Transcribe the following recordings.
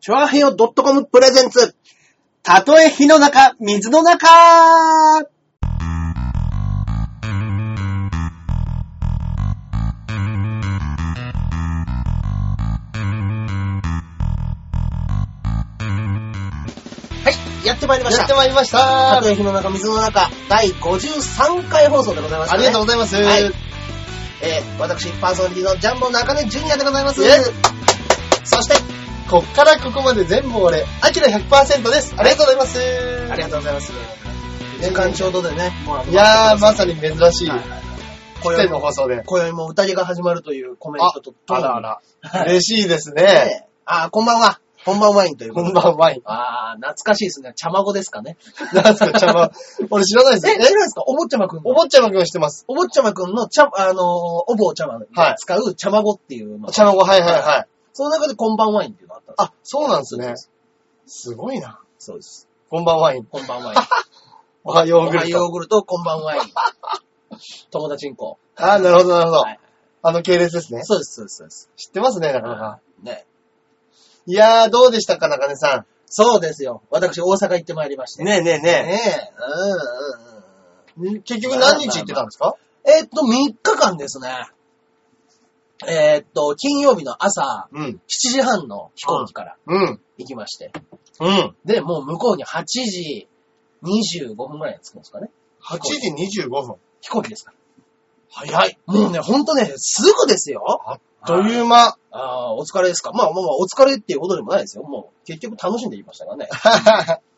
チョアヘヨ .com プレゼンツ。たとえ火の中、水の中はい、やってまいりました。やってまいりましたたとえ火の中、水の中、第53回放送でございます、ありがとうございます。はいえー、私、パーソナリティのジャンボ中根ジュニアでございますイェイ。そして、こっからここまで全部俺、アキラ100%です。ありがとうございます。ありがとうございます。時間ちょうどでね、もういやー、まさに珍しい、はいはいはい今宵の放送で。今宵も宴が始まるというコメントととあらあら。嬉しいですね。ねあー、こんばんは。こんばんワインというこんで。ばんワイン。あー、懐かしいですね。茶孫ですかね。なんすか、茶葉。俺知らないえ、です知らないですか？お坊ちゃまくんの。お坊ちゃまくんしてます。お坊ちゃまくんの茶、あのー、お坊ちゃまが使う茶孫っていうの。茶葉、はいはいはい。その中でこんばんワインっていうったんですあ、そうなんですね。すごいな。そうです。こんばんワイン。こんばんワイン。おはよおはうグルト。ヨーグルト、こんばんワイン。友達んこ。あー、なるほどなるほどはい。あの系列ですね。そうです、そうです、そうです。知ってますね、なかなか。ね。いやー、どうでしたか、中根さそうですよ。私、大阪行ってまいりまして。ん。ねえねえねねえ。うんうんうん。え。結局何日行ってたんですか？えーっと、3日間ですね。えーっと、金曜日の朝、うん。7時半の飛行機からうん。行きまして。うん。で、もう向こうに8時25分ぐらいに着くんですかね。8時25分。飛行機ですから。早い。もうね、ほんとね、すぐですよ。あっという間。ああ、お疲れですか。まあまあまあ、お疲れっていうことでもないですよ。もう、結局楽しんでいましたからね。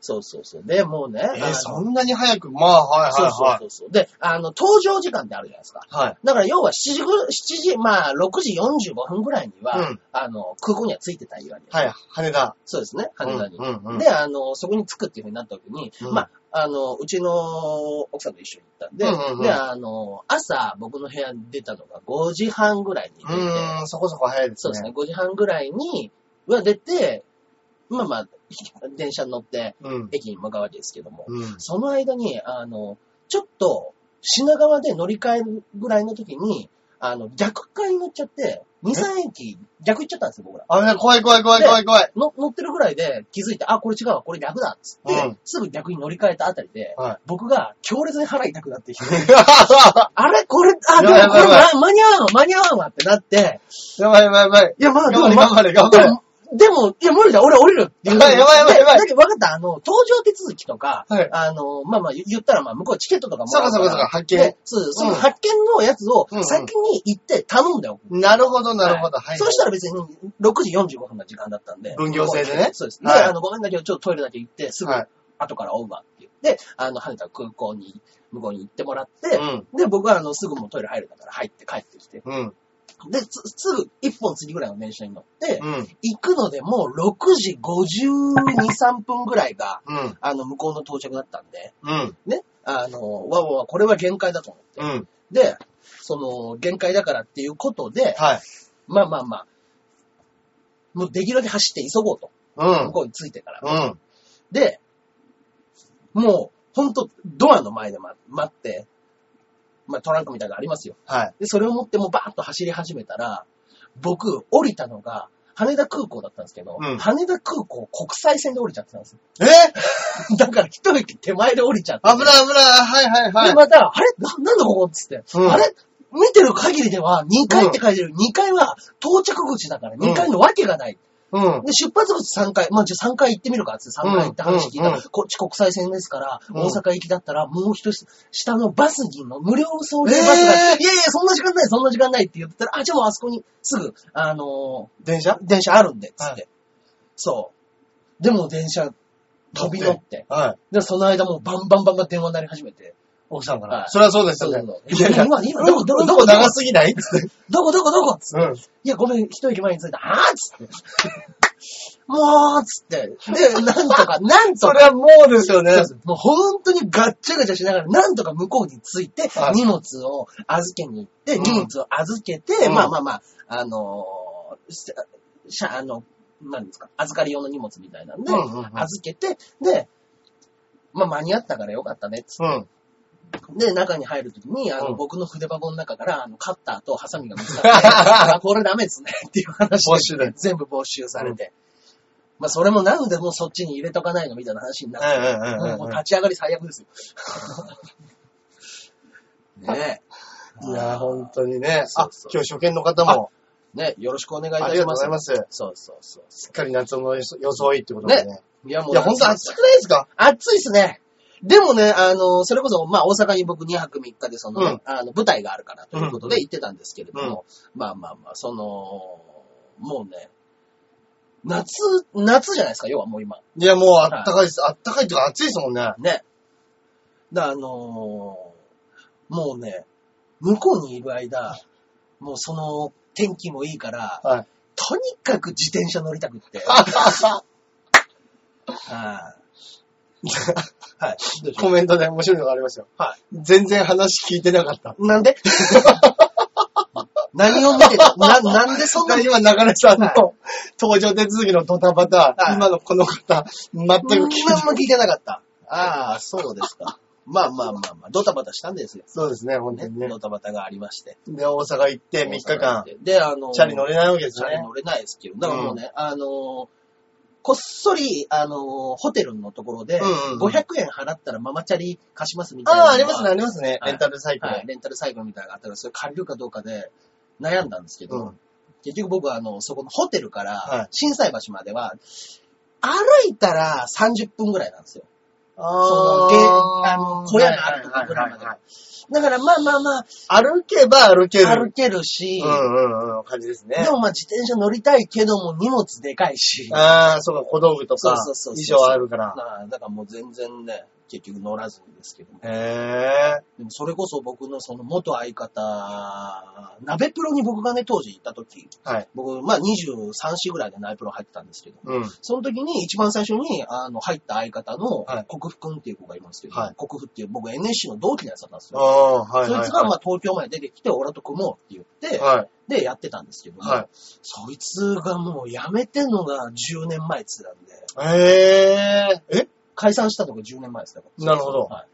そうそうそう。で、もうね。えー、そんなに早く？まあ、はいそうはいはい。そうそう。で、あの、搭乗時間ってあるじゃないですか。はい。だから要は7時ぐ、7時、まあ、6時45分ぐらいには、うんあの、空港には着いてたわけです。はい、羽田。そうですね、羽田に。うんうんうんで、あの、そこに着くっていうふうになった時に、うんまあ、あの、うちの奥さんと一緒に行ったんで、うんうんうんで、あの、朝、僕の部屋に出たのが5時半ぐらいにう出て、ーん、そこそこ早いですね。そうですね、5時半ぐらいに、は出て、まあまあ、電車に乗って、うん。駅に向かうわけですけども、うん。その間に、あの、ちょっと、品川で乗り換えるぐらいの時に、あの、逆側に乗っちゃって、2、3駅逆行っちゃったんですよ、僕ら。あ、ね、怖い怖い怖い怖い怖い。の乗ってるぐらいで気づいて、あ、これ違うわ、これ逆だっつって、うんすぐ逆に乗り換えたあたりで、はい僕が強烈に腹痛くなってきて、あれ？これ、あ、でもこれ間に合わんわ、間に合わんわってなって、やばいやばいやばい。いや、まあ、でも、ま頑張れ頑張れでも、いや、無理だ、俺降りるっていう。やばいやばいやばいやばいでだけど分かった、あの、搭乗手続きとか、はいあの、まあまあ、言ったら、まあ、向こうチケットとかもそうかそうかそうか、発見で。そう、そのうん発見のやつをうんうん先に行って頼んでおく。なるほどなるほど。はい。そうしたら別に6時45分の時間だったんで。分業制でねそうです。で、はいあの、ごめんだけど、ちょっとトイレだけ行って、すぐはい後から追うわって言って、あの、羽田空港に、向こうに行ってもらって、うん。で、僕はあの、すぐもうトイレ入るだから入って帰ってきて、うん。で、つすぐ1本次ぐらいの電車に乗って、うん。行くのでもう6時52、3分ぐらいが、うん。あの、向こうの到着だったんで、うん。ね、あの、わわわ、これは限界だと思って。うん。で、その、限界だからっていうことで、はい。まあまあまあ、もうできるだけ走って急ごうと。うん。向こうに着いてから。うん。で、もう、ほんと、ドアの前で待待って、まあトランクみたいなのありますよ。はい。で、それを持ってもうバーッと走り始めたら、僕、降りたのが、羽田空港だったんですけど、うん羽田空港国際線で降りちゃってたんですよ。え？だから一駅手前で降りちゃって。危ない危ない。はいはいはで、い。また、あれ？な、なんだここっつって。うんあれ？見てる限りでは2階って書いてる。2階は到着口だから2階のわけがない。うん。で、出発口3階。まあ、じゃあ3階行ってみるかっつって3階行って話聞いたら、うんうんこっち国際線ですから、うん大阪行きだったらもう一つ下のバスにの無料送迎バスが、えーいやいや、そんな時間ない、そんな時間ないって言ったら、あ、じゃあもうあそこにすぐ、あの電車？ー電車あるんで、つって。はそう。でも電車飛び乗って。はい。で、その間もうバンバンバンバン電話鳴り始めて。奥さんかはいら。それはそうですよね。いやいや、今、今、どこ、どこ、どこ長すぎない？つって。どこ、どこ、どこ？つってうん。いや、ごめん、一駅前に着いた。あーっつって。もう、つって。で、なんとか、なんとか。それはもうですよね。もう本当にガッチャガチャしながら、なんとか向こうに着いては、い荷物を預けに行って、うん荷物を預けて、うんまあまあまあ、あのーししゃ、あの、何ですか、預かり用の荷物みたいなんで、うんうんうん預けて、で、まあ間に合ったからよかったね、つって。うん。で、中に入るときに、あの、うん僕の筆箱の中から、あの、カッターとハサミが見つかって、あこれダメですね、っていう話で全部没収されて。まあそれもなんでもうそっちに入れとかないのみたいな話になって、うんうんうんうんもう立ち上がり最悪ですよ。ねえ。いや、本当にね。あそうそう、今日初見の方も、ねよろしくお願いいたありがとうごします。ざいます。そうそうそう。すっかり夏の装いってことでね。いやもいや、本当暑くないですか？暑いっすね。でもね、あの、それこそ、まあ、大阪に僕2泊3日で、そのね、あの、舞台があるからということで行ってたんですけれども、まあまあまあ、その、もうね、夏、夏じゃないですか、要はもう今。いや、もうあったかいです。あったかいっていうか暑いですもんね。ね。だあのーもうね、向こうにいる間、もうその天気もいいから、はい。とにかく自転車乗りたくって。はい。はい。コメントで面白いのがありますよ。は全然話聞いてなかった。うなんで？何を見てた？な、なんでそんな？に今、中根さんのはい登場手続きのドタバタ、はい今のこの方、全く聞いて何も聞いてなかった。ああ、そうですか。まあまあまあまあ、ドタバタしたんですよ。そうですね、本当ねにね。ドタバタがありまして。で、大阪行って3日間、で、あの、チャリ乗れないわけですね。チャリ乗れないですけど、だからもうね、あの、こっそり、あの、ホテルのところで、うんうんうん500円払ったらママチャリ貸しますみたいな。ああ、ありますね、ありますね。はいレンタルサイクル。はい、レンタルサイクルみたいなのがあったから、それ借りるかどうかで悩んだんですけど、うん結局僕はあの、そこのホテルかはらい、震災橋までは、歩いたら30分ぐらいなんですよ。あそのゲあの小屋があるとこぐらいまで。だからまあまあまい歩けば歩けあ、る。歩けるし、うんうんうん、感じですね。で。もまあ自転車乗りたいけども荷物でかいし、ああ、そうか、小道具とか、そうそうそう衣そう。装あるから。まあだからもう全然ね、結局乗らずにですけども。へえ。でもそれこそ僕のその元相方、鍋プロに僕がね、当時行った時、はい。僕、まあ23、4ぐらいで鍋プロ入ってたんですけど、うん。その時に一番最初にあの入った相方のはい国府くんっていう子がいますけど、はい国府っていう僕 NSC の同期のやつだったんですあよ。あ、はい。そいつがまはあ東京まで出てきて、俺と組もうって言って、はい。でやってたんですけども、はいそいつがもう辞めてんのが10年前って言ってたんで、へえ。え？解散したのが10年前ですから。なるほどは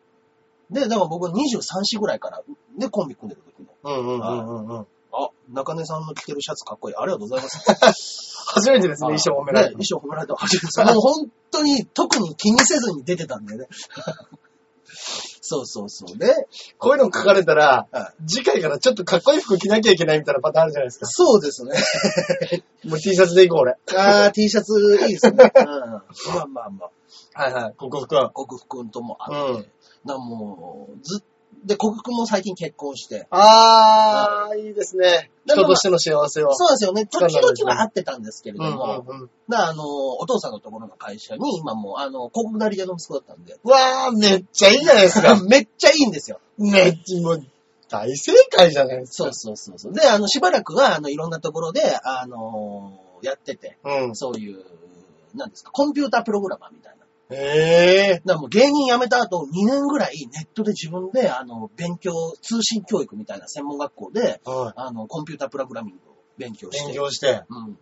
い。で、だから僕23、4ぐらいから、で、コンビ組んでる時の。うんうんうんうんうん。あ、中根さんの着てるシャツかっこいい。ありがとうございます。初めてですね、衣装褒められねて。衣装褒められたの初めてです。もう本当に特に気にせずに出てたんだよね。そうそうそう。で、こういうの書かれたら、はい次回からちょっとかっこいい服着なきゃいけないみたいなパターンあるじゃないですか。そうですね。もう T シャツで行こう、俺。あー、T シャツいいですね。うん。まあまあまあ。はいはい。国服は。国福くんともあって。うんなもう、ずっで、国福くんも最近結婚して。あー、いいですね。人としての幸せを。そうなんですよね。時々は会ってたんですけれどうんも、うんうん。だからあの、お父さんのところの会社に、今もう、あの、広告なり屋の息子だったんで、うわー、めっちゃいいじゃないですか。めっちゃいいんですよ。めっちゃ、もう、大正解じゃないですか。そうそうそうそう。で、あの、しばらくは、あの、いろんなところで、あのやってて、うん。そういう、なんですか、コンピュータープログラマーみたいな。へえ。だからもう芸人辞めた後、2年ぐらいネットで自分で、あの、勉強、通信教育みたいな専門学校で、はあの、コンピュータープログラミングを勉強い。して。勉強して。うん。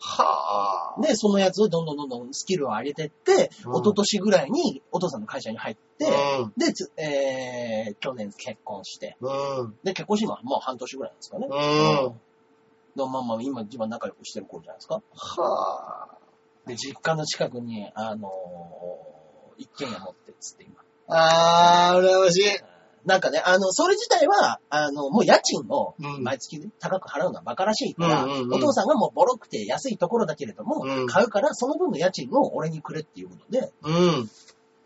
はあ。で、そのやつをどんどんどんどんスキルを上げてって、うん一昨年ぐらいにお父さんの会社に入って、うん。で、つえー、去年結婚して、うん。で、結婚して今もう半年ぐらいなんですかね。うん。でまあまあ、今一番仲良くしてる頃じゃないですか。はあ。で、実家の近くに、あのー一軒家持ってっつって今。あー、羨ましい。なんかね、あの、それ自体は、あの、もう家賃をうん毎月ね高く払うのは馬鹿らしいから、うんうんうんお父さんがもうボロくて安いところだけれども、うん買うからその分の家賃を俺にくれっていうことで、うん。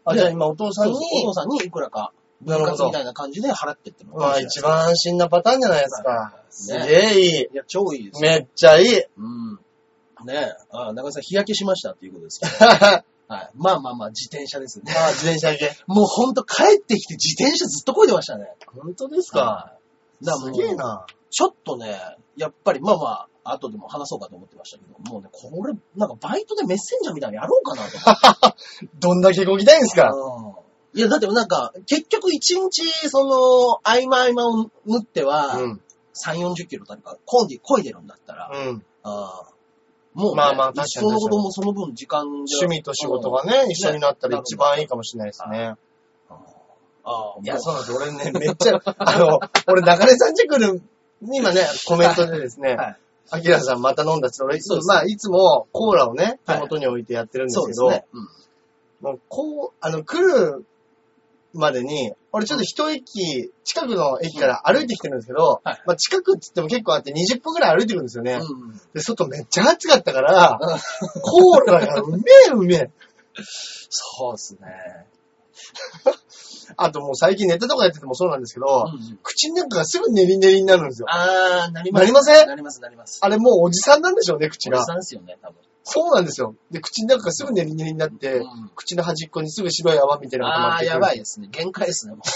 あ、じゃあ今お父さんに、お父さんにいくらか分割みたいな感じで払ってってるのまあ一番安心なパターンじゃないですか。すげえいい。いや、超いいですよ。めっちゃいい。うん。ねえ、あ中井さん日焼けしましたっていうことですけど。あ はい。まあまあまあ、自転車ですね。ー、自転車系。もうほんと帰ってきて自転車ずっと漕いでましたね。本当ですか？はい。だからすげえな。ちょっとね、やっぱりまあまあ、後でも話そうかと思ってましたけど、もうね、これ、なんかバイトでメッセンジャーみたいなのやろうかなと思って。どんだけ動きたいんですか？うんいや、だってなんか、結局一日、その、合間合間を縫っては、うん。3、40キロとか、こいで、こいでるんだったら、うん。あーもう、ね、まあまあ確かにそのこともその分時間で。趣味と仕事がね、一緒になったら一番いいかもしれないですね。ああ、いや、もそうなんです。俺ね、めっちゃ、あの、俺、中根さんち来る、今ね、コメントでですね、はいアキラさんまた飲んだって、俺、そうまあ、いつもコーラをね、手はい元に置いてやってるんですけど、そうですね。うんもうこう、あの、来るまでに、俺ちょっと一駅、近くの駅から歩いてきてるんですけど、はいまあ近くって言っても結構あって20分くらい歩いてるんですよね。うんで、外めっちゃ暑かったから、コーラがうめえうめえ。そうですね。あともう最近ネタとかやっててもそうなんですけど、うん口の中がすぐネリネリになるんですよ。あー、なります。なりません？なります、なります。あれもうおじさんなんでしょうね、口がおじ。さんですよね、多分。そうなんですよ。で、口の中がすぐネリネリになって、うん口の端っこにすぐ白い泡みたいなのが溜まってくるやばいですね。限界ですね、も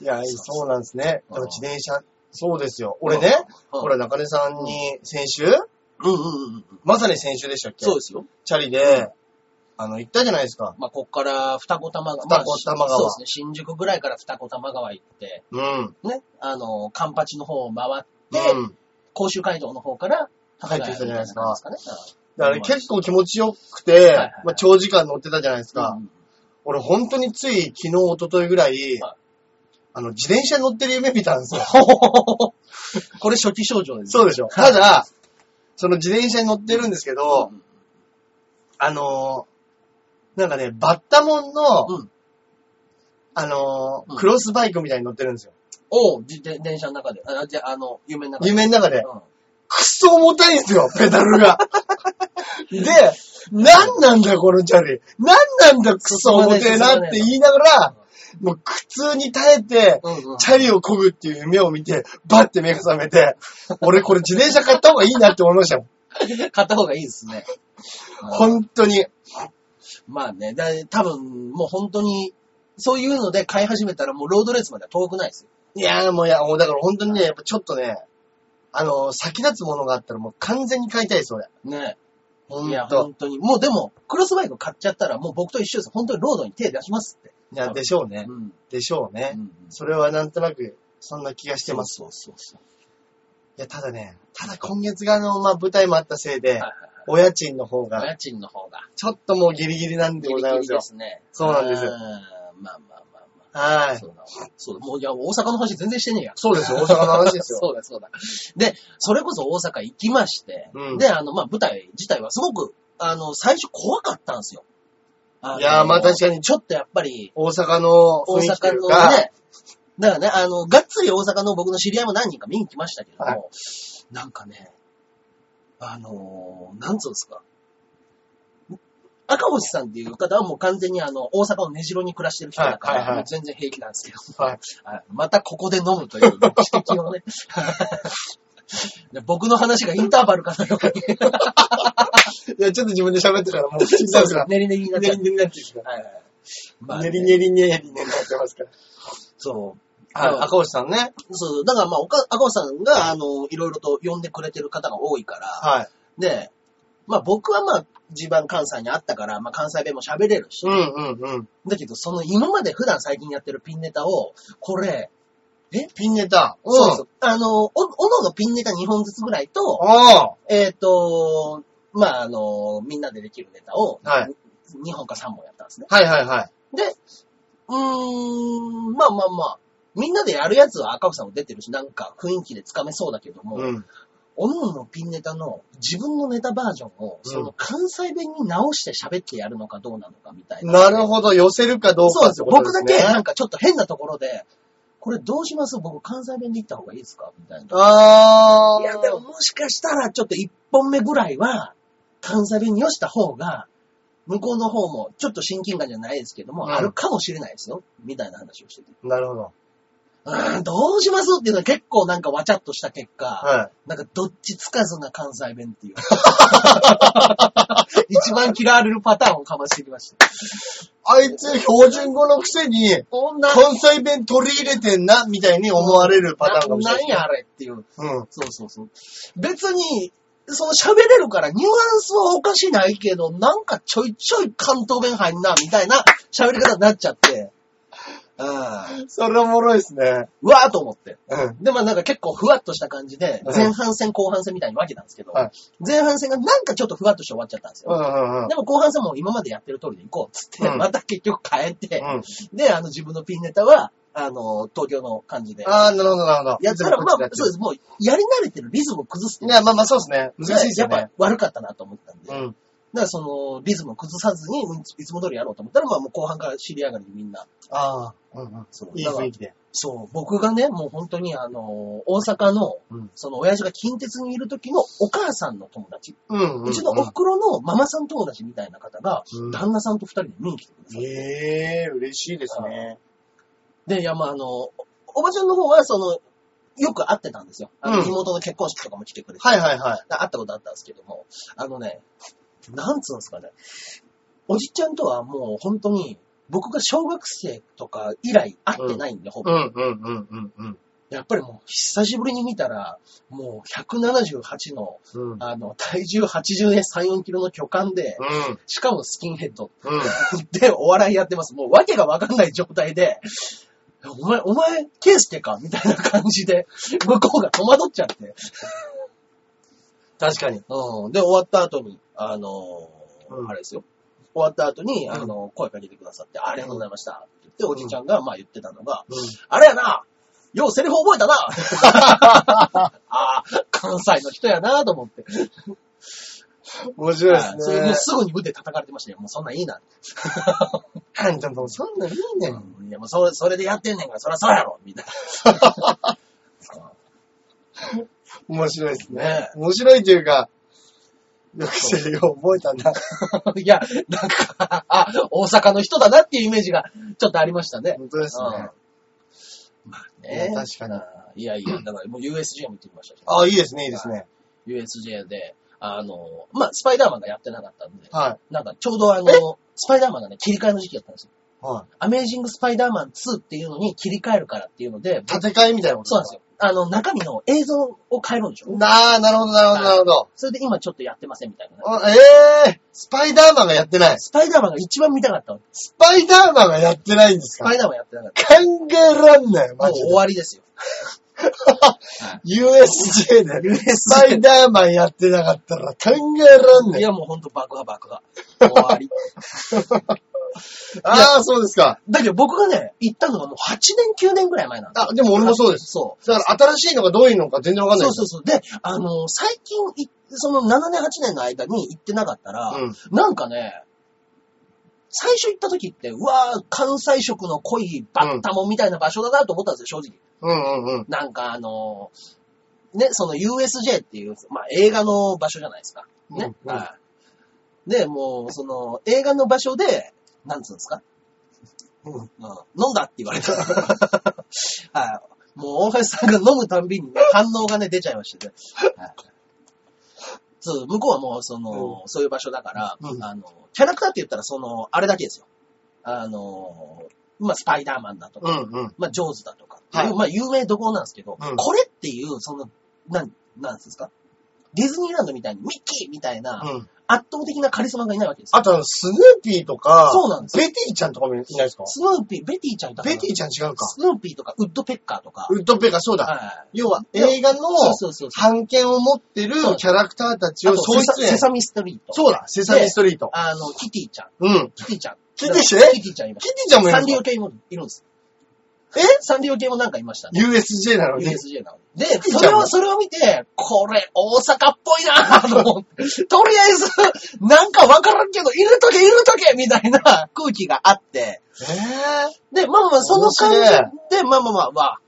いや、そうなんですね。うんでも自転車、そうですよ。俺ね、うんほら、中根さんに先週、うんうんうんうん。まさに先週でしたっけ？そうですよ。チャリで、あの、行ったじゃないですか。まあ、こっから二子玉川。二子玉川まあそうですね。新宿ぐらいから二子玉川行って、うん。ね、あの、カンパチの方を回って、うん。甲州街道の方から、帰ってきたじゃないですか。だから結構気持ちよくて、いはいまあ、長時間乗ってたじゃないですか。うん俺本当につい昨日、一昨日ぐらい、はいあの、自転車乗ってる夢見たんですよ。これ初期症状です。そうでしょ。ただ、その自転車に乗ってるんですけど、うんあのーなんかね、バッタモンの、うんあのクロスバイクみたいに乗ってるんですよ。おう、自転電車の中で。あ、じゃあ、あの、夢の中で。夢の中で。うんくっそ重たいんですよ、ペダルが。で、なんなんだこのチャリ。なんなんだくっそ重てえなって言いながら、もう苦痛に耐えて。チャリを漕ぐっていう夢を見て、バッて目が覚めて、俺これ自転車買った方がいいなって思いましたもん。買った方がいいですね。うん本当に。まあね、だ多分、もう本当に、そういうので買い始めたらもうロードレースまでは遠くないですよ。いやーもういや、もうだから本当にね、やっぱちょっとね、あのー先立つものがあったらもう完全に買いたいです、俺。ね。ほんいや、と。本当に。もうでも、クロスバイク買っちゃったらもう僕と一緒です。本当にロードに手出しますって。いや、でしょうね。うん。でしょうね。うんそれはなんとなく、そんな気がしてます。そうそうそういや、ただね、ただ今月があの、まあ、舞台もあったせいで、はいはいお家賃の方はい。おが、家賃の方が。ちょっともうギリギリなんでギリギリございますよで。すね。そうなんですよあーまあまあまあまあ。はい。そうだ。そうだ。もう、いや、大阪の話全然してねえや。そうですよ、大阪の話ですよ。そうだ、そうだ。で、それこそ大阪行きまして、うんで、あの、まあ、舞台自体はすごく、あの、最初怖かったんですよ。いやーまあ確かにちょっとやっぱり、大阪の大阪のね、だからね、あの、がっつり大阪の僕の知り合いも何人か見に来ましたけども、はいなんかね、あのーなんつうんですか。赤星さんっていう方はもう完全にあの、大阪の根城に暮らしてる人だから、はいはいはい全然平気なんですけど、はいはいまたここで飲むという指摘をね。で僕の話がインターバルかのように。いや、ちょっと自分で喋ってからもう口になるから、練り練りになっちゃう。練り練りになってるかはいはいまら。あね練り練り練り練りになってますから。そう。はい、うん赤星さんね。そう、だからまあ、赤星さんが、あの、いろいろと呼んでくれてる方が多いから、はい。で、まあ僕はまあ、地盤関西にあったから、まあ関西弁も喋れるし、うんうんうん。だけど、その今まで普段最近やってるピンネタを、これ、ピンネタ。うん。そうそう、あの、お、おののピンネタ2本ずつぐらいと、あえっ、と、まああの、みんなでできるネタを、はい2本か3本やったんですね。あ。はいはいはい。で、うーん、まあまあまあ、みんなでやるやつは赤星さんも出てるし、なんか雰囲気でつかめそうだけども、うん。おのおのピンネタの自分のネタバージョンを、その関西弁に直して喋ってやるのかどうなのかみたいな。なるほど、寄せるかどうそうですよ。僕。だけなんかちょっと変なところで、これどうします？僕関西弁で言った方がいいですか？みたいな。あー。いや、でももしかしたらちょっと一本目ぐらいは、関西弁に寄した方が、向こうの方もちょっと親近感じゃないですけども、うんあるかもしれないですよ。みたいな話をしてて。なるほど。うーん、どうしますっていうのは結構なんかわちゃっとした結果、はい。なんかどっちつかずな関西弁っていう。一番嫌われるパターンをかましてきました。あいつ標準語のくせに、関西弁取り入れてんな、みたいに思われるパターンかもしれない。何やあれっていう。うん。そうそうそう。別に、その喋れるからニュアンスはおかしないけど、なんかちょいちょい関東弁入んな、みたいな喋り方になっちゃって。うん。それおもろいですね。うわーと思って。うん。で、まあなんか結構ふわっとした感じで、うん前半戦後半戦みたいに分けたんですけど、はい前半戦がなんかちょっとふわっとして終わっちゃったんですよ。うんうんうん。でも後半戦も今までやってる通りで行こうっつって、うんまた結局変えて、うん。で、あの自分のピンネタは、あの、東京の感じで。ああ、なるほど、なるほど。やったら、まあ、そうでです。もう、やり慣れてるリズムを崩すいや、まあまあそうですね。難しいですよねやっぱ。悪かったなと思ったんで。うん。だからその、リズムを崩さずに、いつも通りやろうと思ったら、まあもう後半から知り上がりにみんな。ああ、うんうん。そういい雰囲気で。そう、僕がね、もう本当にあの、大阪の、うんその親父が近鉄にいる時のお母さんの友達、うんうん、うちのお袋のママさん友達みたいな方が、うん旦那さんと二人で見に来てくださって。ええ嬉しいですね。で、いや、まああの、おおばちゃんの方は、その、よく会ってたんですよ。あのうん妹の結婚式とかも来てくれて。はいはいはい。会ったことあったんですけども、あのね、なんつうんですかね。おじちゃんとはもう本当に、僕が小学生とか以来会ってないんで、ほぼ。うんうんうんうんうん。やっぱりもう久しぶりに見たら、もう178の、うん。あの、体重80年3、4キロの巨漢で、うん。しかもスキンヘッドうん。でお笑いやってます。もう訳がわかんない状態で、お前、お前、ケイスケかみたいな感じで、向こうが戸惑っちゃって。確かに。うん。で、終わった後に、あのーうんあれですよ。終わった後に、うんあの、声かけてくださって、ありがとうございました。って言って、おじちゃんが、まあ言ってたのが、うん。あれやなようセリフ覚えたな ああ、関西の人やなと思って。面白いですはいそれも。すぐに部で叩かれてましたよ。もうそんなんいいな。あんちゃんともそんなんいいねん。うんいや、もうそれ、それでやってんねんから、そりゃそうやろみたいな。面白いですね。ね面白いというか、よくセリフを覚えたんだ。いや、なんか、あ、大阪の人だなっていうイメージがちょっとありましたね。本当ですね。まあね。確かにいやいや、だからもう USJ も行ってきましたし、ああ、いいですね、いいですね。USJ で、あの、まあ、スパイダーマンがやってなかったんで、はなんかちょうどあの、スパイダーマンがね、切り替えの時期だったんですよ。い。はい。アメージングスパイダーマン2っていうのに切り替えるからっていうので、建て替えみたいなことそうなんですよ。あの、中身の映像を変えるんでしょ？なあ、なるほど、なるほど、なるほど。それで今ちょっとやってませんみたいなね、あええスパイダーマンがやってない。スパイダーマンが一番見たかったの。スパイダーマンがやってないんですか？スパイダーマンやってなかった。考えらんない、もうマジ終わりですよ。USJ で、スパイダーマンやってなかったら考えらんないい。や、もうほんと爆破爆破。終わり。ああ、そうですか。だけど僕がね、行ったのがもう8年9年ぐらい前なんですよ。あ、でも俺もそうです。そう。だから新しいのがどういうのか全然わかんない。そうそうそう。で、あの、最近い、その7年8年の間に行ってなかったら、うん。なんかね、最初行った時って、うわー関西色の濃いバッタモンみたいな場所だなと思ったんですよ、正直。うんうんうん。なんかあの、ね、その USJ っていう、まあ映画の場所じゃないですか。ね。うんうんはい。で、もう、その、映画の場所で、なんつうんですか？うんうん、飲んだって言われた。はい。もう、大橋さんが飲むたんびにね、反応がね、出ちゃいましてね。はいそう、向こうはもう、その、そういう場所だから、うんあの、キャラクターって言ったら、その、あれだけですよ。あの、まあ、スパイダーマンだとか、うんうん。まあ、ジョーズだとか、はいまあ、有名どころなんですけど、うんこれっていう、その、なん、なんですか？ディズニーランドみたいにミッキーみたいなうん。圧倒的なカリスマがいないわけですよ。あとスヌーピーとか、そうなんですよ。ベティちゃんとかもいないですか？スヌーピー、ベティちゃんいたかなベティちゃん違うか。スヌーピーとかウッドペッカーとか。ウッドペガ、そうだ。はい。要は映画のそうそうそうそう。版権を持ってるそうキャラクターたちをあと総出演。セサミストリート。そうだ、セサミストリート。あの、キティちゃん。うん。キティちゃん。キティちゃんキティちゃんいましキティちゃんもいた。るんですかサンリオ系もいるんです。え？サンリオ系もなんかいましたね。?USJ なのに。USJ なので。で、それを、それを見て、これ、大阪っぽいなぁと思って、とりあえず、なんかわからんけど、いるとけ、いるとけみたいな 空気があって、えで、まあまあ、その感じで、まあまあまあ、まあ、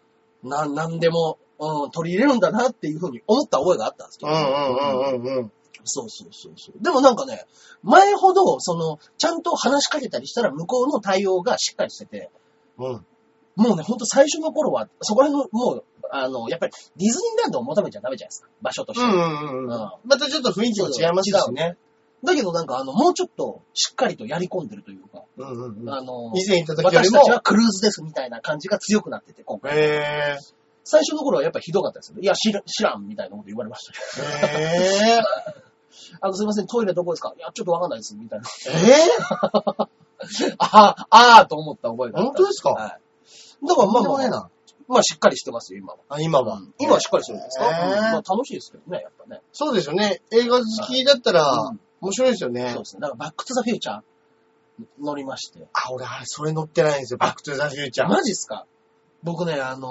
な、なんでも、うん、取り入れるんだなっていうふうに思った覚えがあったんですけど。うんうんうんうんうん。そうそうそうそう。でもなんかね、前ほど、その、ちゃんと話しかけたりしたら向こうの対応がしっかりしてて、うん。もうね、ほんと最初の頃は、そこら辺の、もう、あの、やっぱりディズニーランドを求めちゃダメじゃないですか。場所として。うんうんうん。うんまたちょっと雰囲気も違いますしね。だけどなんか、あの、もうちょっとしっかりとやり込んでるというか、うんうんうん。あの、以前行った時よりも私たち。はクルーズですみたいな感じが強くなってて、今回。へ最初の頃はやっぱりひどかったですよね。いや、知ら知らんみたいなこと言われました。へぇ あの、すいません、トイレどこですか？いや、ちょっとわかんないです、みたいな。ー。え ああ、ああと思った覚えがあった。本当ですか？はい。だからぇまあまあ、まあ。まあしっかりしてますよ、今は。あ、今は。今はしっかりしてるんですか、へーうんまあ楽しいですけどね、やっぱね。そうですよね。映画好きだったらうん、面白いですよねそう。ですね。だからバックトゥザフューチャー乗りまして。あ、俺、あれ、それ乗ってないんですよ。バックトゥザフューチャー。マジっすか？僕ね、あのー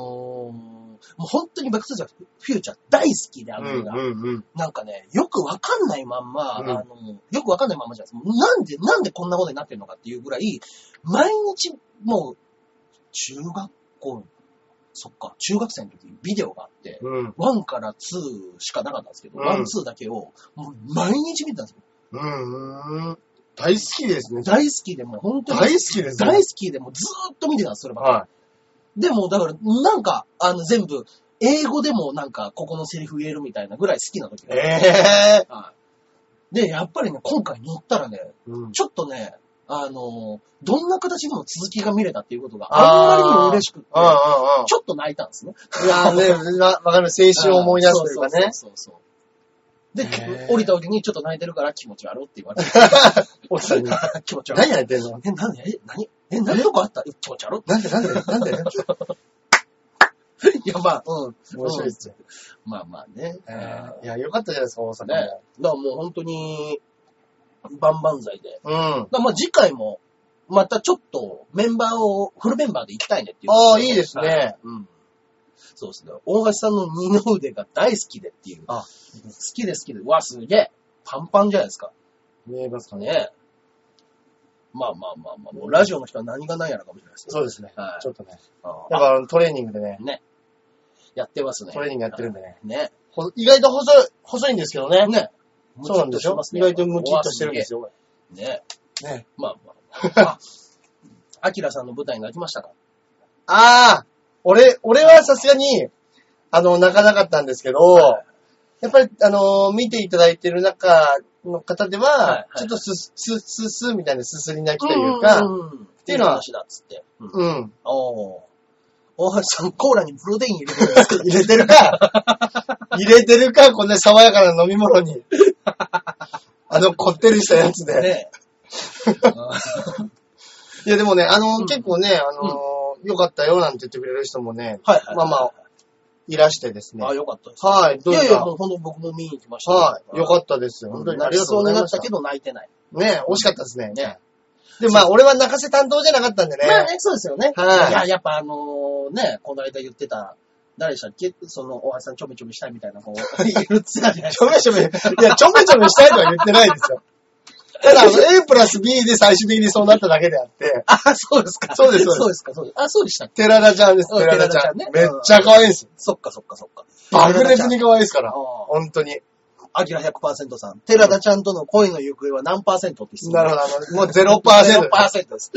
もう本当にバックトゥザフューチャー大好きで、あの映画。うんうん。なんかね、よくわかんないまんま、うんあの、よくわかんないまんまじゃないですなんで、なんでこんなことになってるのかっていうぐらい、毎日、もう、中学校、そっか、中学生の時ビデオがあって、うん。1から2しかなかったんですけど、うん1、2だけを、もう毎日見てたんですよ。うん。大好きですね。大好きでもう本当に。大好きですね大好きでもうずーっと見てたんです、そればっかりはでも、だから、なんか、あの、全部、英語でもなんか、ここのセリフ言えるみたいなぐらい好きな時い。がええはい。で、やっぱりね、今回乗ったらね、うん。ちょっとね、あの、どんな形でも続きが見れたっていうことがあんまりにも嬉しくって、うんうんうん。ちょっと泣いたんですね。いやーね、わわかる。青春を思い出すというかね。そうそうそう。で、降りた時にちょっと泣いてるから気持ち悪いって言われて。奥さんに。気持ち悪い。何やってんの？え、なんでえ、何？え、何とかあった？え気持ち悪いなんでなんでなんで？いや、まあ、うん。面白いっすよ。まあまあね。えーいや、よかったじゃないですか、大阪ね。だからもう本当に、万々歳で。うん。だからまあ次回も、またちょっとメンバーを、フルメンバーで行きたいねっていう。ああ、いいですね。はいうん。そうですね。大橋さんの二の腕が大好きでっていう。あ好きで好きで。うわ、すげえ。パンパンじゃないですか。見えますかね。ねまあまあまあまあ、もうラジオの人は何が何やらかもしれないですけど。そうですね。はいちょっとね。あやっぱあのトレーニングでね、ね。やってますね。トレーニングやってるんでね。ね。ほ意外と細い、細いんですけどね。ね。そうなんでしょ意外とムキッとしてるんですよ。よ。ね。ね。まあまあ。あ、アキラさんの舞台に泣きましたか？ああ俺、俺はさすがに、あの、泣かなかったんですけど、はいやっぱり、あのー見ていただいてる中の方では、はいはいちょっとスススススみたいなすすり泣きというか、んんんっていうのは話だっつって。うんうん。おー大橋さん、コーラにプロテイン入れてる。入れてるか入れてるかこんな爽やかな飲み物に。あの、こってりしたやつで。ね。いや、でもね、あの、うん結構ね、あのーよかったよなんて言ってくれる人もね、はいはい。まあまあ、いらしてですね。あ、よかったです。はい、どうぞいやいや、もうほんと僕も見に行きました。はい、よかっったですよ。本当にありがとうそうになっございましたた。けど泣いてない。ね、惜しかったですね。ね。で、まあ、俺は泣かせ担当じゃなかったんでね。まあね、そうですよね。はいいや、やっぱあのね、この間言ってた、誰でしたっけ？その、大橋さんちょめちょめしたいみたいな、こう、言ってたじゃないですちょめちょめ、いや、ちょめちょめしたいとは言ってないですよ。ただ、あ の A プラス B で最終的にそうなっただけであって、あ、そうですか。そうですそうですそうですか、そうです。あ、そうでしたっけ？寺田ちゃんです、うん寺田ちゃん。寺田ちゃんねめっちゃ可愛いです。そっかそっかそっか。爆裂に可愛いですから。あ本当に。あきら100%さん。寺田ちゃんとの恋の行方は何パーセントって質問なるほど、あの、もう0%。0%です。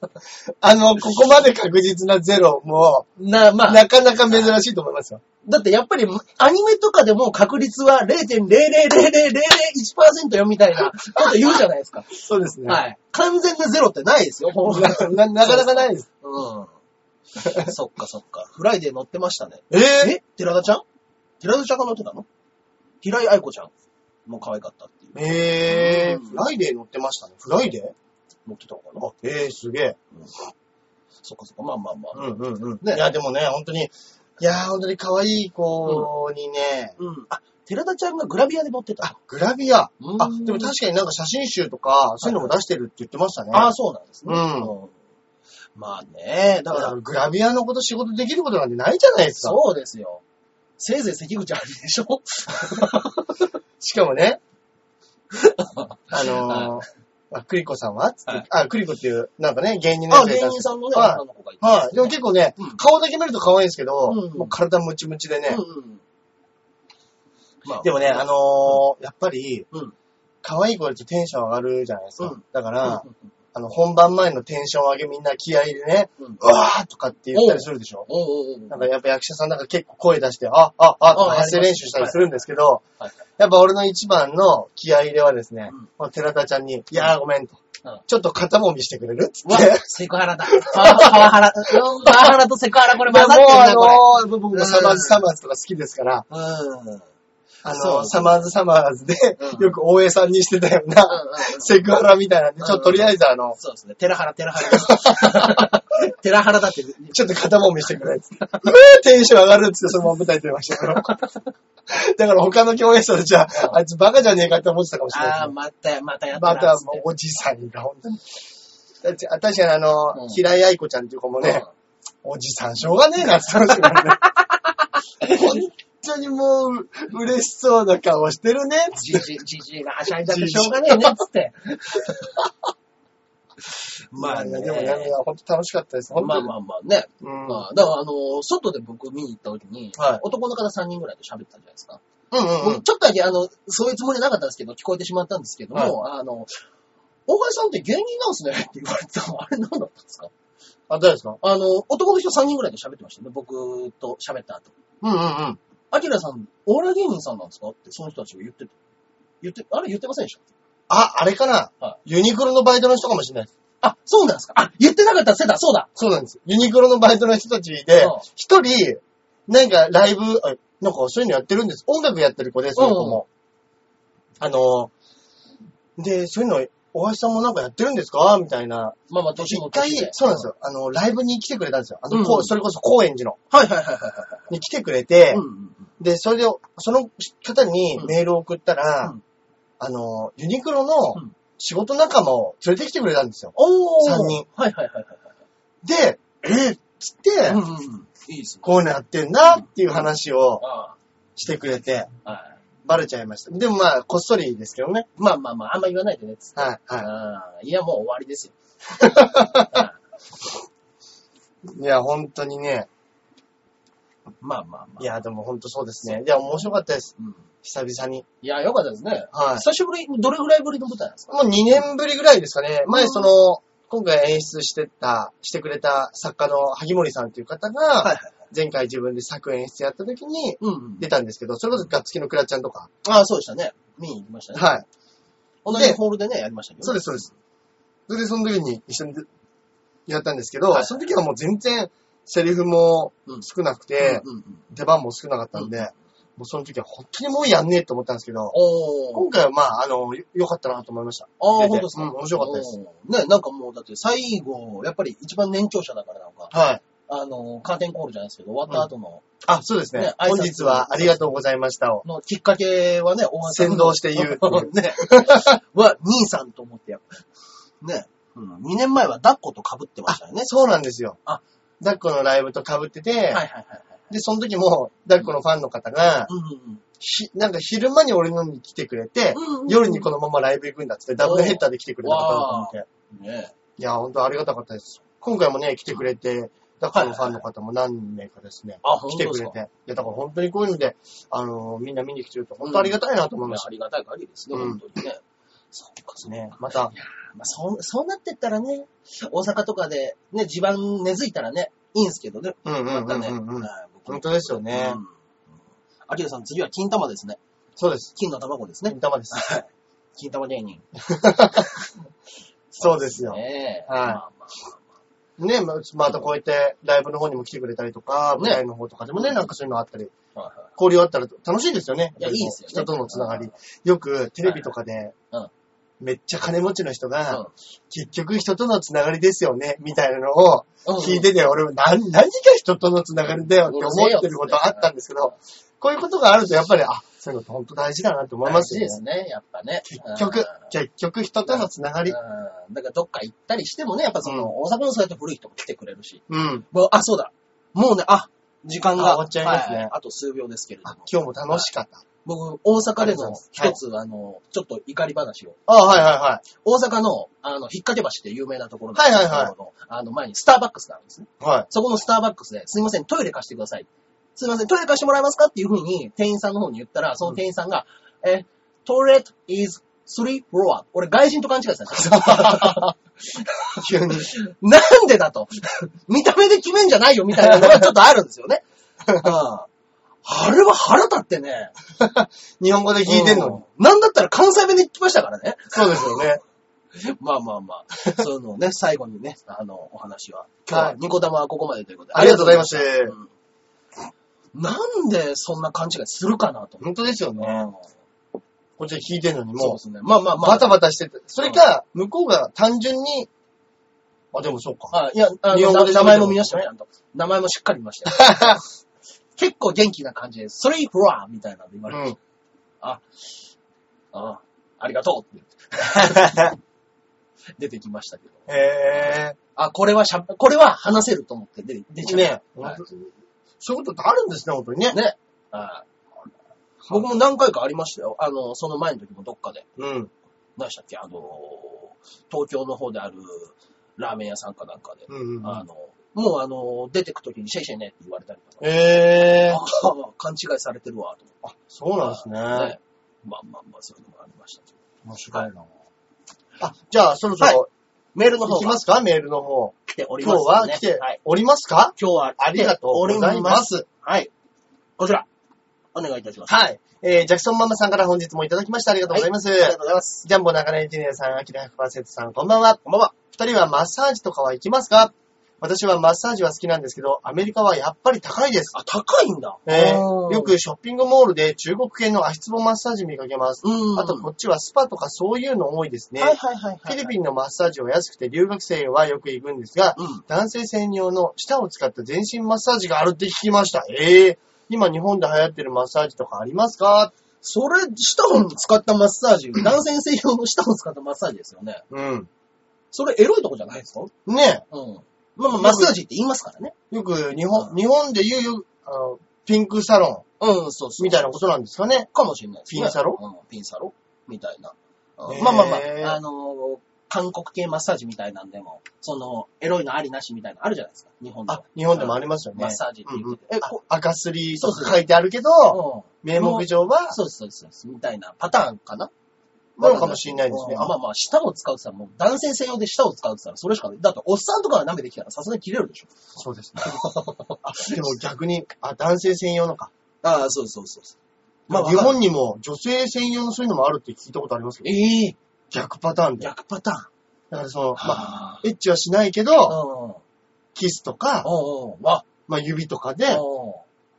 あの、ここまで確実なゼロも、な、まあ、なかなか珍しいと思いますよ。だってやっぱりアニメとかでも確率は0.0000001%よみたいなこと言うじゃないですか。そうですね。はい。完全なゼロってないですよ。なななかなかないです。うん。そっかそっか。フライデー乗ってましたね。えー？え？寺田ちゃん？寺田ちゃんが乗ってたの？平井愛子ちゃんも可愛かったっていう。えー、うんフライデー乗ってましたね。フライデ乗ってたのかなーあ、えー、すげえ。そっかそっか。まあまあまあ。うんうんうん。ねいや、でもね、本当に、いやー、本当に可愛い子にね、うん。あ、寺田ちゃんがグラビアで乗ってたあ、グラビア。の。あ、でも確かになんか写真集とか、そういうのも出してるって言ってましたね。ああ、そうなんですね。うんまあね、だか、らら、グラビアのこと仕事できることなんてないじゃないですか。そうですよ。せいぜい関口ありでしょ しかもね、あのー、あ、クリコさんは？つってはいあ、クリコっていう、なんかね、芸人のあ、芸人さんのね、はい女の子がいて。はい。でも結構ね、うん顔だけ見ると可愛いんですけど、うんもう体ムチムチでね。うんうん。まあでもね、あのー、やっぱり、うん可愛い子だとテンション上がるじゃないですか。うんだから、うんあの、本番前のテンション上げみんな気合いでね、うんうわーとかって言ったりするでしょ？なんかやっぱ役者さんなんか結構声出して、あ、あ、あ、とかあ発声練習したりするんですけど、はいやっぱ俺の一番の気合い入れはですね、うんまあ寺田ちゃんに、いやーごめんと。うんちょっと肩もみしてくれる？っつって。、セクハラだ。パワハラ。うんパワハラとセクハラこれ混ざってるな、これ。もうあのー、僕もサマーズサマーズとか好きですから、うん。あのー、サマーズサマーズで、うんよく大江さんにしてたような、セクハラみたいなんで、ちょっととりあえずあの、そうですね。テラハラ、テラハラ。テラハラだって。ちょっと肩もみしてくれ。うーテンション上がるってそのまま舞台出ましたよ。だから他の共演者たちは、あいつバカじゃねえかって思ってたかもしれないああ、ね。また、またやったまたおじさんが本当に。だって確かにあの、うん平井愛子ちゃんっていう子もね、おじさんしょうがねえなって言ってましたからね。本 当にもう、嬉しそうな顔してるね。じじ、じじいがはしゃいだってしょうがねえね、つって。まあね。いやでもね、いや本当楽しかったです。本当に。まあまあまあね。うん。まあ、だからあの、外で僕見に行った時に、はい男の方3人ぐらいと喋ってたじゃないですか。うんうんうん僕。ちょっとだけあの、そういうつもりなかったんですけど、聞こえてしまったんですけども、あの、大橋さんって芸人なんすねって言われてたの、あれ何だったんですか？あ、誰ですか？あの、男の人3人ぐらいと喋ってましたよね、僕と喋った後。うんうんうん。アキラさん、お笑い芸人さんなんですか？ってその人たちが言ってて。言って、あれ言ってませんでした？あ、あれかな、はユニクロのバイトの人かもしれないです。あ、そうなんですか？あ、言ってなかったらせだ、そうだそうなんです。ユニクロのバイトの人たちでうん、一人、なんかライブ、あなんかそういうのやってるんです。音楽やってる子で、その子も。あの、で、そういうの、大橋さんもなんかやってるんですか？みたいな。まあまあ、年も一回そうなんですよ。あの、ライブに来てくれたんですよ。あの、うんそれこそ高円寺の。はいはいはいはいはに来てくれてうんうん。で、それで、その方にメールを送ったら、うんあの、ユニクロのうん仕事仲間を連れてきてくれたんですよ。おー三人。はいはいはいはいで、えっつって、はい。うんうんうん。いいですね。こういうのやってんなっていう話をあしてくれて、あはい。バレちゃいました。でもまあ、こっそりですけどね。まあまあまあ、あんま言わないでね、つって。はい、はああいや、もう終わりですよ。い。いや、本当にね。まあまあまあ。いや、でも本当そうですね。いや、面白かったです。うん。久々に。いや、よかったですね。はい。久しぶり、どれぐらいぶりの舞台なんですか？もう2年ぶりぐらいですかね。前その、今回演出してた、してくれた作家の萩森さんという方が、はいはい。前回自分で作演出やった時に。出たんですけど、それこそガッツキのクラちゃんとか。ああ、そうでしたね。見に行きましたね。はい。同じホールでね、やりましたけど。そうです、そうです。それでその時に一緒にやったんですけど、はいその時はもう全然セリフもうん少なくて。出番も少なかったんで、うんもうその時は本当にもうやんねえと思ったんですけど。今回はまあ、あの、よ良かったなと思いました。ああ、本当ですか、うん面白かったです。ね、なんかもう、だって最後、やっぱり一番年長者だからなんか、はい。あの、カーテンコールじゃないですけど、終わった後の、あ、そうですね。本日はありがとうございましたを。のきっかけはね、大橋さん先導して言う ね。は、兄さんと思ってやっぱ。ね。うん。2年前は抱っこと被ってましたよね。そうなんですよ。あダッコのライブと被ってて、はいはいはいはい。で、その時も、ダッコのファンの方が、うんうんひなんか昼間に俺のに来てくれて、うんうん。夜にこのままライブ行くんだっつって、ダブルヘッダーで来てくれた方だと思って。ね。いや、本当ありがたかったです。今回もね、来てくれて、ダッコのファンの方も何名かですね、あ、本来当ですか？てくれて。いや、だから本当にこういうので、あの、みんな見に来てると、本当ありがたいなと思いました。ありがたい限りですね、うん本当にね。そうか、そうね、また、まあ、そう、そうなってったらね、大阪とかでね、地盤根付いたらね、いいんですけどね。うんうんうんまたね。うんうん。はい僕本当ですよねうん。アキラさん、次は金玉ですね。そうです。金の卵ですね。金玉です。はい。金玉芸人。そうですよ。ねえ。はいまあまあね、ままたこうやってライブの方にも来てくれたりとか、ね舞台の方とかでもね、なんかそういうのあったり、まあはいはい交流あったら楽しいですよね。いやいいですよね人とのつながり。よくテレビとかでうん、めっちゃ金持ちの人うんが、結局人とのつながりですよね、みたいなのをうん聞いてて、俺も何、何が人とのつながりだよって思ってることあったんですけど、こういうことがあるとやっぱり、あ、そういうの本当大事だなって思いますよね。大事ですね、やっぱね。結局、結局人とのつながり。うんだからどっか行ったりしてもね、やっぱその、大阪のそうやって古い人も来てくれるし。うん。もうあ、そうだ。もうね、あ、時間が。あ終わっちゃいますねはあと数秒ですけれどあも。今日も楽しかった。僕、大阪でのありがとうございます一つ、あの、ちょっと怒り話を。あはいはいはい。大阪の、あの、引っ掛け橋って有名なところはいはいはいい。あの、前にスターバックスがあるんですね。はい。そこのスターバックスで、すいません、トイレ貸してください。すいません、トイレ貸してもらえますかっていう風に店員さんの方に言ったら、その店員さんが、え、トイレット is three floor. 俺外人と勘違いしたんですよ。急に。なんでだと。見た目で決めんじゃないよみたいなのがちょっとあるんですよね。うんあれは腹立ってね。日本語で聞いてんのに。うんなんだったら関西弁で聞きましたからね。そうですよね。まあまあまあ。そういうのをね、最後にね、あの、お話は。今日ははいニコ玉はここまでということで。ありがとうございますうんなんでそんな勘違いするかなと思本当ですよ。ね。こっちで聞いてんのにもそうですね。まあまあう、まあ。バタバタしてて。それか、向こうが単純に、あ、でもそうか。あいや、あの日本語で名前も見ましたよ、ちゃんと。名前もしっかり見ましたよ。結構元気な感じです。スリーフロアみたいなの言われて、うん。ああ、ありがとうって言って。出てきましたけど。へあ、これはしゃ、これは話せると思って出出ちゃぇった。ねはいそういうことってあるんですね、本当にね。ね。はい僕も何回かありましたよ。あの、その前の時もどっかで。うん。何でしたっけ？あの、東京の方であるラーメン屋さんかなんかで。うんうんうんあの、もうあの、出てく時にシェイシェイねって言われたりとか。へぇああ、勘違いされてるわ、と思って。そうなんですね。ねまあまあまあ、そういうのもありましたけど。面白いな。あ、じゃあ、そろそろ、メールの方がいきますか？メールの方。来ております、今日ね。は来てはい。おりますか？今日はありがとうございます。はい。こちら。お願いいたします。はい。えー、ジャクソンママさんから本日もいただきました。ありがとうございます。ありがとうございます。ジャンボ中根エンジニアさん、アキラ100%さん、こんばんは。こんばんは。二人はマッサージとかは行きますか？私はマッサージは好きなんですけど、アメリカはやっぱり高いです。あ、高いんだ。えーうんよくショッピングモールで中国系の足つぼマッサージ見かけます。うん。あとこっちはスパとかそういうの多いですね。はいはいはいはい。フィリピンのマッサージは安くて留学生はよく行くんですが、うん。男性専用の舌を使った全身マッサージがあるって聞きました。ええ今日本で流行ってるマッサージとかありますか？それ、舌を使ったマッサージ、男性専用の舌を使ったマッサージですよね。うん。それエロいとこじゃないですか？ねうん。まあまあ、マッサージって言いますからね。よく日本、日本で言うよあのピンクサロうん、そうそう。ンみたいなことなんですかね。かもしれないですね。ピンサロうん、ピンサロみたいな。まあまあまあ、あのー韓国系マッサージみたいなんでも、その、エロいのありなしみたいなのあるじゃないですか。日本でもあ、日本でもありますよね。マッサージって言ってえ、こあ赤すりとそうそうか書いてあるけど、うん。名目上は、そうです、そうですそうです。みたいなパターンかななのかもしれないですねうんまあまあ、舌を使うって言ったら、もう男性専用で舌を使うって言ったら、それしかない。だって、おっさんとかが舐めてきたらさすがに切れるでしょ。そうですね。あでも逆に、あ、男性専用のか。ああ、そうそうそうです。まあ、日本にも女性専用のそういうのもあるって聞いたことありますけど、ええ逆パターンで。だ逆パターン。からその、まあ、あ、エッチはしないけど、うん。キスとか、まあ指とかで、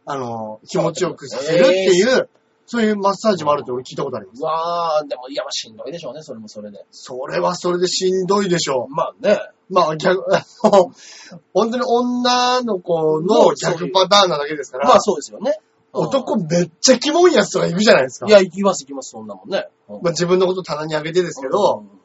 あの、気持ちよくさせるっていう、そういうマッサージもあるって俺聞いたことあります。うわあ、でも、いや、まあしんどいでしょうね、それもそれで。それはそれでしんどいでしょまあね。う。まあ逆、あ の本当に女の子の逆パターンなだけですから、まあそうですよね。うん男めっちゃキモいやつとかいるじゃないですか。いや、行きます行きます、そんなもんね。うんまあ、自分のこと棚にあげてですけど、うん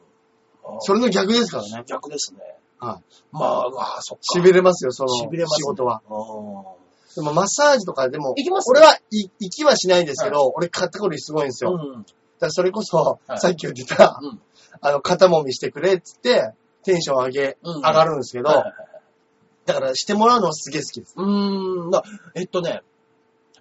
それの逆ですからね。逆ですね。はい。まあ、ああ、そっか。痺れますよ、その仕事は。うんでもマッサージとかでも、行きます俺はい行きはしないんですけど、俺肩こりすごいんですよ。だかうん。らそれこそ、はい。さっき言ってた、うん。あの、肩もみしてくれっつって、テンション上げ、うん上がるんですけど、はいはいはい。だからしてもらうのはすげえ好きです。うーん、なえっとね、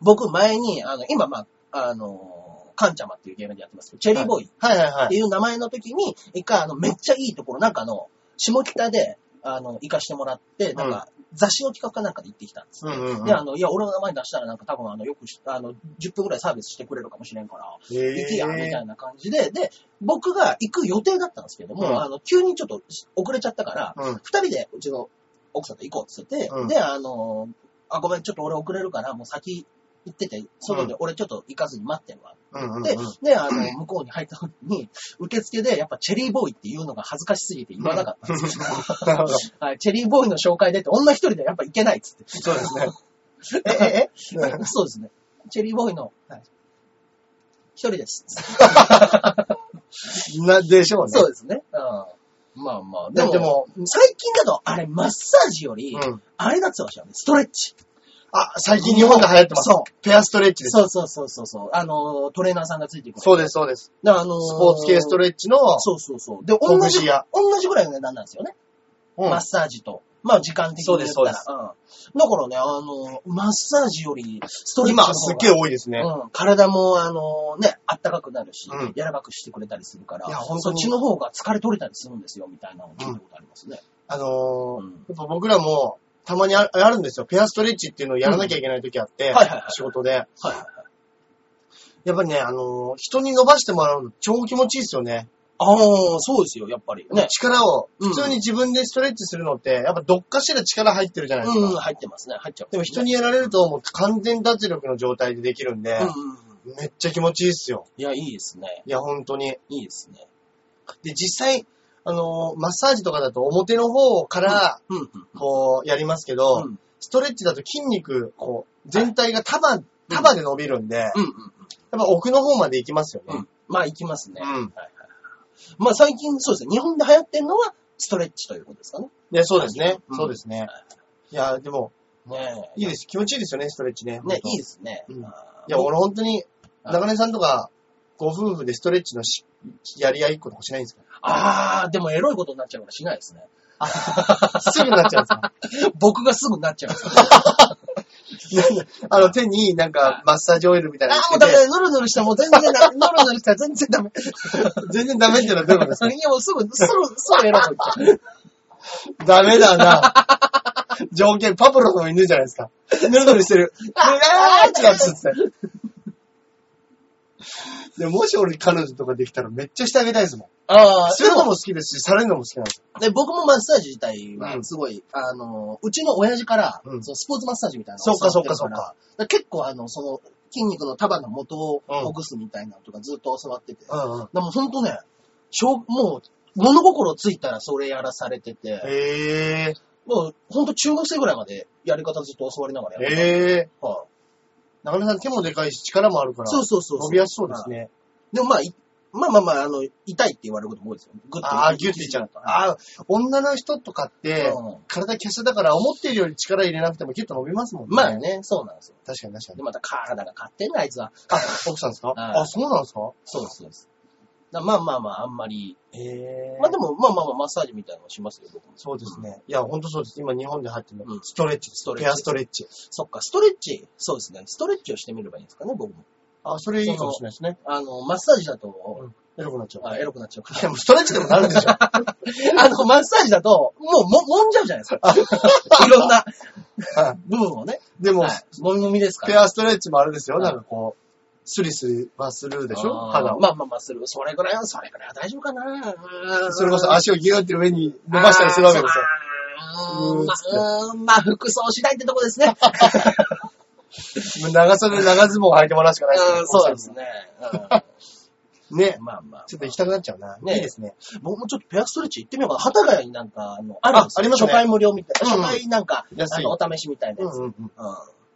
僕前に、あの、今、まあ、あの、カンチャマっていうゲームでやってますけど、チェリーボーイ。っはいはいはい。ていう名前の時に、一回、あの、めっちゃいいところ、なんかあの、下北で、あの、行かしてもらって、なんか、雑誌の企画かなんかで行ってきたんですね。うんうんうん。で、あの、いや、俺の名前出したらなんか多分あの、よくし、あの、10分くらいサービスしてくれるかもしれんから、行きや、みたいな感じで、で、僕が行く予定だったんですけども、うん。あの、急にちょっと遅れちゃったから、うん。二人でうちの奥さんと行こうって言ってて、うん。で、あの、あ、ごめん、ちょっと俺遅れるから、もう先行ってて、外で俺ちょっと行かずに待ってるわ。うんうんうん。で、で、あの、向こうに入った時に、受付でやっぱチェリーボーイっていうのが恥ずかしすぎて言わなかったんですよ。なるほど。はい、チェリーボーイの紹介でって、女一人でやっぱ行けないっつって。そうですね。え、え、え？そうですね。チェリーボーイの、はい一人です。な、でしょうね。そうですね。うん。まあまあ。でも、でも最近だと、あれ、マッサージより、うん。あれだってましたよね。ストレッチ。あ、最近日本で流行ってます。そう。ペアストレッチです。そうそうそうそうそう。あの、トレーナーさんがついてくる。そうです、そうです。で、あのスポーツ系ストレッチの、そうそうそう。で、同じ、ほぐし屋。同じぐらいの値段なんですよね。うんマッサージと。まあ、時間的に言ったら。そうですうん。だからね、あの、マッサージより、ストレッチの方が今すっげえ多いですね。うん。体も、あの、ね、あったかくなるし、うん柔らかくしてくれたりするから、いや本当にそっちの方が疲れ取れたりするんですよ、みたいなのを聞いたことありますね。あのーうんやっぱ僕らも、たまにああるんですよ。ペアストレッチっていうのをやらなきゃいけない時あって、仕事で。はいはいはい。やっぱりね、あのー人に伸ばしてもらうの超気持ちいいですよね。ああ、そうですよ、やっぱり。ね。力を、うん普通に自分でストレッチするのって、やっぱどっかしら力入ってるじゃないですか。うん、入ってますね、入っちゃう。でも人にやられるともう完全脱力の状態でできるんで、うん。めっちゃ気持ちいいっすよ。いや、いいですね。いや、本当に。いいですね。で、実際、あのーマッサージとかだと表の方から。こう、やりますけど、うんストレッチだと筋肉、こう、全体が束、束で伸びるんで、やっぱ奥の方まで行きますよね。うん。まあ、行きますね。まあ最近そうですね、日本で流行ってるのはストレッチということですかね。いや、そうですね。うんそうですね。いや、でも、ねいいです。気持ちいいですよね、ストレッチね。え。ね、いいい。ですね。いや、俺本当に、はい中根さんとか、ご夫婦でストレッチのしやり合いっことかしないんですか？あー、でもエロいことになっちゃうからしないですね。すぐなっちゃうんですか 僕がすぐなっちゃうんですよ。あの、手になんかマッサージオイルみたいなあー、のもうダメだ、ぬるぬるしたらもう全然ダメ。ぬるぬるしたら全然ダメ。全然ダメってのはどういうことですかいや、もうすぐ、すぐ、すぐエロくいっちゃう。ダメだな。条件、パブロフの犬じゃないですか。ぬるぬるしてる。あー違うっつって。でもし俺彼女とかできたらめっちゃしてあげたいですもん。あするのも好きですし、されるのも好きなんですよ。で、僕もマッサージ自体はうんすごい、あの、うちの親父から、うんそのスポーツマッサージみたいなのそうか教わってるそうかそうからだら結構あの、その、筋肉の束の元をほぐすみたいなのとかずっと教わってて。うんうん。でもほんとね、小もう、物心ついたらそれやらされてて、へえもうほんと中学生ぐらいまでやり方ずっと教わりながらやってえた。は。中根さん手もでかいし力もあるから、そうそうそうそう。伸びやすそうですね。でもまあ、いまあまあまあ、あの、痛いって言われることも多いですよ。グッと。ああ、ギュッていっちゃう。ああ、女の人とかって、うん体華奢だから思っているより力入れなくてもギュッと伸びますもんね。まあ。ね、そうなんですよ。確かに確かにで、。また体が勝手んな、あいつは。あ、奥さんですか？はいあ、そうなんですか？そうです、そうです。だまあまあまあ、あんまり。へえ。まあでも、まあまあまあ、マッサージみたいなのはしますよ、僕も。そうですね。いや、ほんとそうです。今日本で入ってるの、うんストレッチ。ストレッチペアストレッチ。そっか、ストレッチ。そうですね。ストレッチをしてみればいいんですかね、僕も。あ、それいいかもしれないですね。あの、マッサージだと、エロくなっちゃう。あエロくなっちゃうかいや、もうストレッチでもなるでしょ。ら。あの、マッサージだと、もう、も、揉んじゃうじゃないですか。いろんなはい部分をね。でも、はい。もみもみですから。ペアストレッチもあれですよ。はいなんかこう、スリスリはするでしょ？肌を。まあまあまあ、する。それぐらいは、それぐらいは大丈夫かな。それこそ足をギューって上に伸ばしたりするわけですよ。うーんまあ、服装次第ってとこですね。長袖、長ズボンを履いてもらうしかないうんそうですね。ねう。んまあまあ。ちょっと行きたくなっちゃうな。ねいいですね。僕もちょっとペアストレッチ行ってみようかな。幡ヶ谷になんか、あの、あるんですよ。あありますね初回無料みたいな。うん初回なんか、お試しみたいなやつ。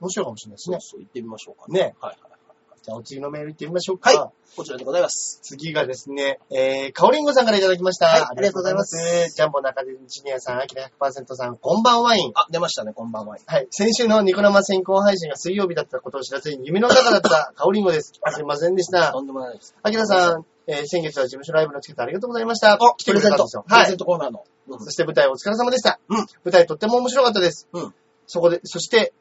面白いかもしれないですね。そう行ってみましょうかね。はいはいはい。じゃあお次のメール行ってみましょうか。はいこちらでございます。次がですね、えー、かおりんごさんからいただきました。はいありがとうございますジャンボ中根ジュニアさん、アキラ100%さん、こんばんワイン。あ、出ましたね、こんばんは。はい。先週のニコ生先行配信が水曜日だったことを知らずに夢の中だったかおりんごです。すいませんでした。とんでもないです。アキラさん、えー先月は事務所ライブのチケットありがとうございました。お、来てくれたんですよ。。はいプレゼン。トコーナーの。うんそして舞台お疲れ様でした。うん舞台とっても面白かったです。うんそこで、そして、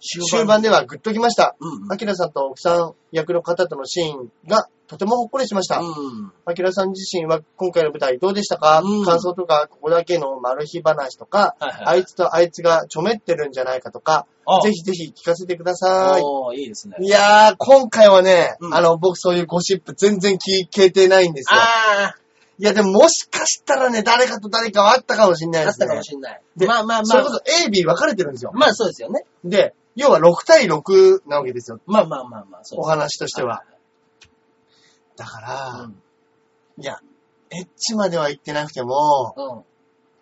終盤ではグッときました。アキラさんと奥さん役の方とのシーンがとてもほっこりしました。うん。アキラさん自身は今回の舞台どうでしたか、うん感想とか、ここだけのマル秘話とか、はいはい。あいつとあいつがちょめってるんじゃないかとか、あぜひぜひ聞かせてください。おーいいですね。いやー、今回はね、うんあの、僕そういうゴシップ全然聞けてないんですよ。あいや、でももしかしたらね、誰かと誰かはあったかもしれないー、あったですね。かもしんない。でまあまあまあそれこ。そ A、B 分かれてるんですよ。まあそうですよね。で、要は6対6なわけですよ。まあまあまあまあ、そうお話としては。だから、うんいや、エッチまでは言ってなくても、うん。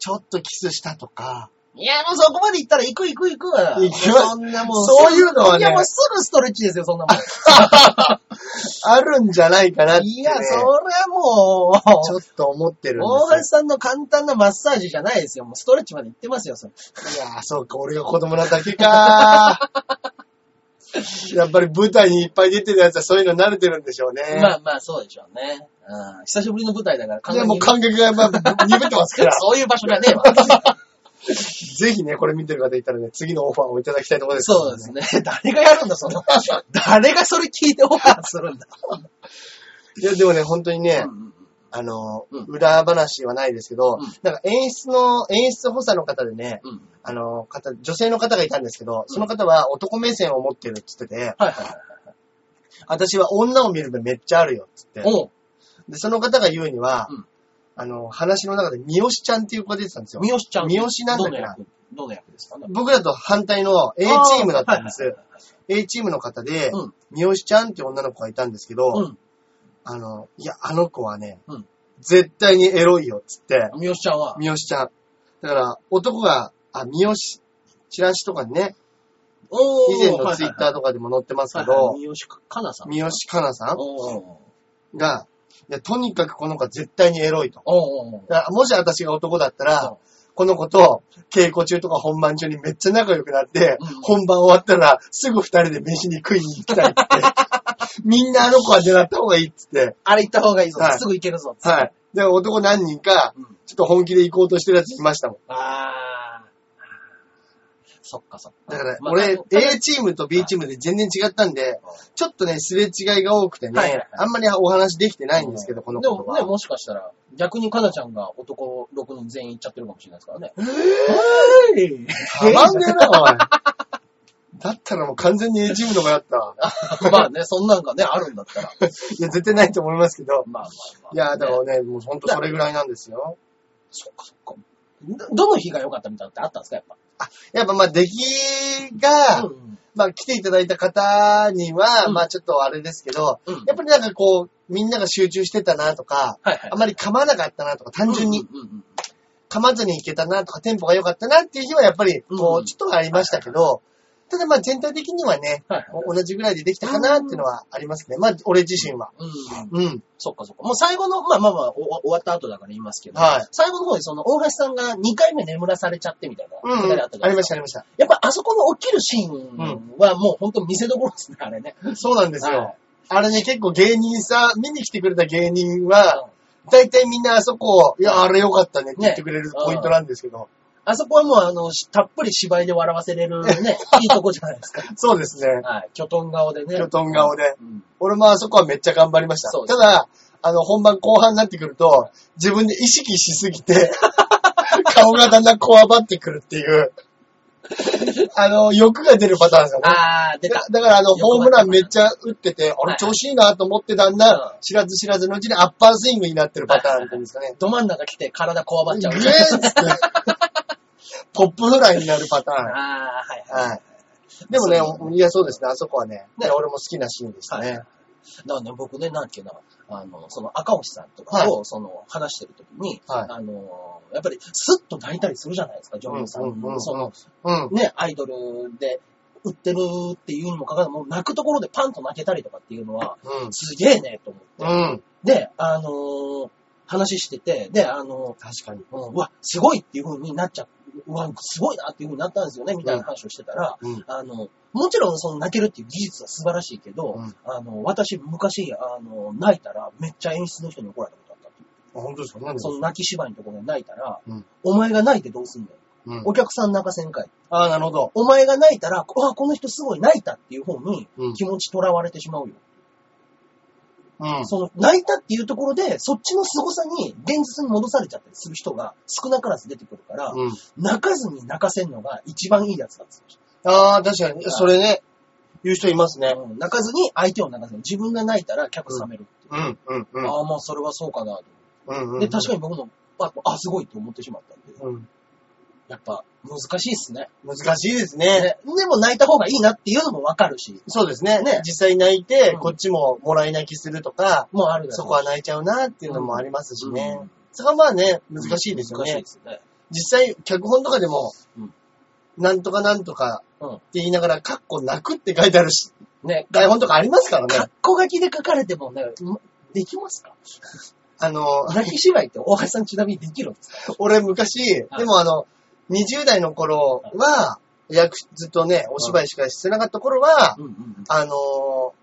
ちょっとキスしたとか、いや、もうそこまで行ったら行く行く行くわ。行きますそんなもう。そういうのはねいや、もうすぐストレッチですよ、そんなもん。あるんじゃないかなって、ね。いや、それはもう、ちょっと思ってるん大橋ですさんの簡単なマッサージじゃないですよ。もうストレッチまで行ってますよ、それ。よ。いやー、そうか、俺が子供なだけか やっぱり舞台にいっぱい出てるやつはそういうの慣れてるんでしょうね。まあまあ、そうでしょうね。うん。久しぶりの舞台だから、いや、もう完感覚がまあ鈍ってますから。そういう場所じゃねえわ。ぜひね、これ見てる方いたらね、次のオファーをいただきたいところです、そうですね。誰がやるんだ、その。誰がそれ聞いてオファーするんだ。いや、でもね、本当にね、うんうんあの、うん裏話はないですけど、うんなんか演出の、演出補佐の方でね、うん。あの、方、女性の方がいたんですけど、その方は男目線を持ってるって言ってて、はいはいはい。私は女を見る目めっちゃあるよって言って、おうで、その方が言うには、うんあの、話の中で三好ちゃんっていう子が出てたんですよ。三好ちゃん。三好なんだっけなどの役ですか？ね。僕らと反対の A チームだったんです。はいはい A チームの方で、うん三好ちゃんって女の子がいたんですけど。あの、いや、あの子はね、うん絶対にエロいよっつって、うん。三好ちゃんは？三好ちゃん。だから、男が、あ、三好、チラシとかにね、お以前のツイッターととかでも載ってますけはいはいど、三好かなさん。三好かなさんが、や、とにかくこの子は絶対にエロいと。おうおうおうだからもし私が男だったうんら、この子と稽古中とか本番中にめっちゃ仲良くなって、うん本番終わったらすぐ二人で飯に食いに行きたいって。みんなあの子は狙った方がいいっつって。あれ行った方がいいぞ。はいすぐ行けるぞ。はい。で、男何人か、うんちょっと本気で行こうとしてるやついましたもん。ああ。そっかそっか。だから、まあ俺、た A チームと B チームで全然違ったんで、ちょっとね、すれ違いが多くてね、はいはいはいあんまりお話できてないんですけど、こので子とは。もね、もしかしたら、逆にかなちゃんが男6人全員行っちゃってるかもしれないですからね。たまんねえな、おい。だったらもう完全に A チームの方がやった。まあね、そんなんがね、あるんだったら。いや、絶対ないと思いますけど。まあまあまあ。いや、だからね。ね、もうほんとそれぐらいなんですよ。そっかそっか。どどの日が良かったみたいなのってあったんですか、やっぱ？やっぱまあ、出来が、うんまあ来ていただいた方には、うんまあちょっとあれですけど、うん。やっぱりなんかこう、みんなが集中してたなとか、はいはい。あまり噛まなかったなとか、単純にうんうんうん噛まずにいけたなとか、テンポが良かったなっていう日はやっぱり、こうちょっとありましたけど、ただまあ全体的にはね、はいはい。同じぐらいでできたかなっていうのはありますね。まあ、俺自身は。うん。うん。そっかそっか。もう最後の、まあまあまあ、お終わった後だから言いますけど、はい最後の方にその、大橋さんが2回目眠らされちゃってみたいな、うん、くだりありますした、ありました。やっぱあそこの起きるシーンはもう本当見せどころですね、あれね。そうなんですよ。はいあれね、結構芸人さ、見に来てくれた芸人は、大体みんなあそこを、いや、あれよかったねって言ってくれるポイントなんですけど。あそこはもうあの、したっぷり芝居で笑わせれるね、いいとこじゃないですか。そうですね。はい。巨トン顔でね。巨トン顔で。うん。俺もあそこはめっちゃ頑張りました。そうただ、あの、本番後半になってくると、自分で意識しすぎて、顔がだんだんこわばってくるっていう、あの、欲が出るパターンですよね。あー、出ただ。だからあの、ホームランめっちゃ打ってて、あれはい調子いいなと思ってだんだんうん、知らず知らずのうちにアッパースイングになってるパターンっていうんですかね。ど真ん中来て体こわばっちゃう。グレーって、ポップフライになるパターン。あー、はいはい。はい。でもねいや、そうですね、あそこはね、ね俺も好きなシーンでしたね。だからね、僕ね、なんだっけな、あの、その赤星さんとかはを、その、話してるときに、はいあの、やっぱりスッと泣いたりするじゃないですか、女優さん。うんうんうんうんその、うん。ね、アイドルで売ってるっていうにもかかわらず、もう泣くところでパンと泣けたりとかっていうのは、うん。すげえね、と思って。うん。で、あのー話してて、で、あの確かに。うんうわ、すごいっていう風になっちゃう。うわ、すごいなっていう風になったんですよね、みたいな話をしてたら、うん。あの、もちろんその泣けるっていう技術は素晴らしいけど、うん。あの、私昔、あの、泣いたらめっちゃ演出の人に怒られたことあったっていう。あ本当ですか？何ですかその泣き芝居のところで泣いたら、うん。お前が泣いてどうすんのうん。お客さん泣かせんかい。ああ、なるほど。お前が泣いたら、あ、この人すごい泣いたっていう方にうん。気持ち囚われてしまうよ。うん。その泣いたっていうところで、そっちの凄さに現実に戻されちゃったりする人が少なからず出てくるから、うん。泣かずに泣かせんのが一番いいやつだってああ、確かに。それね、言う人いますね。うん泣かずに相手を泣かせる。自分が泣いたら客冷めるっていう。うん、うん、うん。ああ、まあそれはそうかなと。うんうん。で、確かに僕も、あ、あすごいって思ってしまったんで、うん。やっぱ難しいっすね。難しいですね。ねでも泣いた方がいいなっていうのもわかるし、そうですね。ね実際泣いて、うんこっちももらい泣きするとか、もうあるだろうしそこは泣いちゃうなっていうのもありますしね。うんそこはまあね、難しいですよね難しいで。すね。実際、脚本とかでもうん、なんとかなんとかうんって言いながら、カッコ泣くって書いてあるし、ね、台本とかありますからかっね。こ書きで書かれてもね、できますか？あの、泣き芝居って大橋さんちなみにできるんですか？俺昔、はいでもあの、20代の頃は、役、ずっとね、お芝居しかしてなかった頃は、うんうんあのー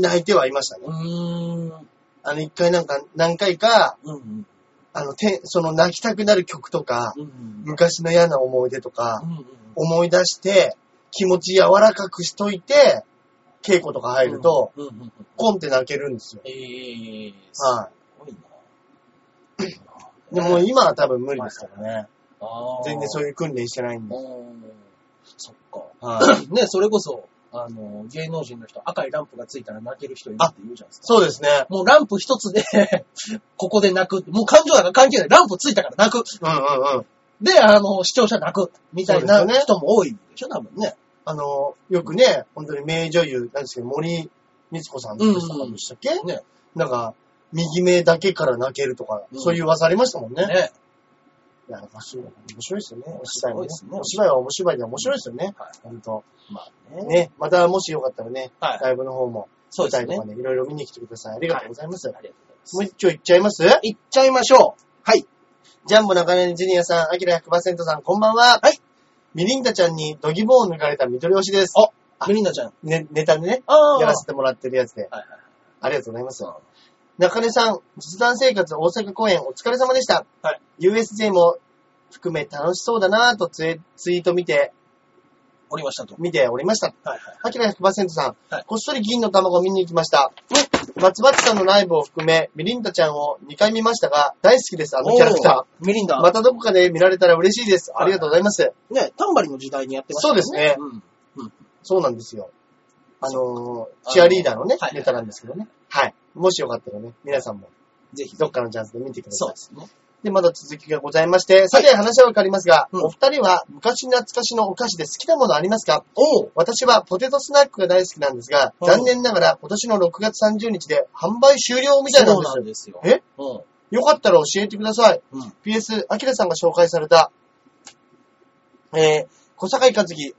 泣いてはいましたね。うん。うーん。あの、一回なんか、何回か、うんうん。あの、て、その泣きたくなる曲とか、うんうん。昔の嫌な思い出とかう、んうん。思い出して、気持ち柔らかくしといて、稽古とか入ると、うんうんうん。コンって泣けるんですよ。ええー、すはごいい。でも今は多分無理ですからね。全然そういう。訓練してないんで。うんそっか。はい。ね、それこそ、あの、芸能人の人、赤いランプがついたら泣ける人いるって言うじゃないですか。そうですね。もうランプ一つで、ここで泣く。もう感情なんか関係ない。ランプついたから泣く。うんうんうん。で、あの、視聴者泣く。みたいなね人も多いでしょ、多分ね。あの、よくね、本当に名女優、なんですけど、森光子さんでしたっけ、ね。なんか、右目だけから泣けるとか、うんそういう噂ありましたもんね。ね。いや、面白い面白いですよね。お芝居もねすごいですねお芝居はお芝居で面白いですよね。はい本当。まあね。ね、またもしよかったらね、はいライブの方もそうですね舞台とかね、いろいろ見に来てください。ありがとうございます。ありがとうございます。もう一丁いっちゃいます？いっちゃいましょう。はい。ジャンボ中根ジュニアさん、アキラ100%さん、こんばんは。はい。ミリンダちゃんにドギボーを抜かれた緑推しです。あメリンダちゃん。ね、ネタでね、あやらせてもらってるやつで。はいはい。ありがとうございます。中根さん、実弾生活大阪公演お疲れ様でした。はい。USJ も含め楽しそうだなぁとツイート見て、おりましたと。見ておりました。はいはい。アキラ100%さん、はいこっそり銀の卵を見に行きました。松葉さんのライブを含め、ミリンダちゃんを2回見ましたが、大好きです、あのキャラクター。ミリンダ。ー。またどこかで見られたら嬉しいです。はいありがとうございます。ね、タンバリンの時代にやってましたそうですねうん。そうなんですよ。あのあのー、チアリーダーのね、はいネタなんですけどね。はい。もしよかったらね、皆さんも、ぜひ。どっかのチャンスで見てくださいそうで。すね。で、まだ続きがございまして、さて話はわかりますが、うんお二人は昔懐かしのお菓子で好きなものありますか？おう私はポテトスナックが大好きなんですが、うん残念ながら今年の6月30日で販売終了みたいなんですそうなんですよ。え？うん。よかったら教えてください。うん。PS、アキラさんが紹介された、えー、小坂井和樹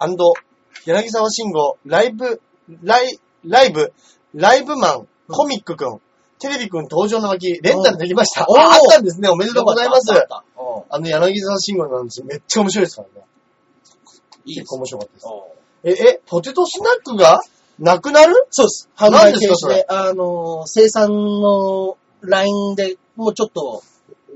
柳沢慎吾、ライブ、ライ、ライブ、ライブマン、コミックくん、テレビくん登場の巻、レンタルできました。あ、あったんですね。おめでとうございますあ。ったあの、柳沢慎吾なんですめっちゃ面白いですからね。いい結構面白かったです。え、え、ポテトスナックがなくなる？そうです。販何売停止であのー、生産のラインでもうちょっと、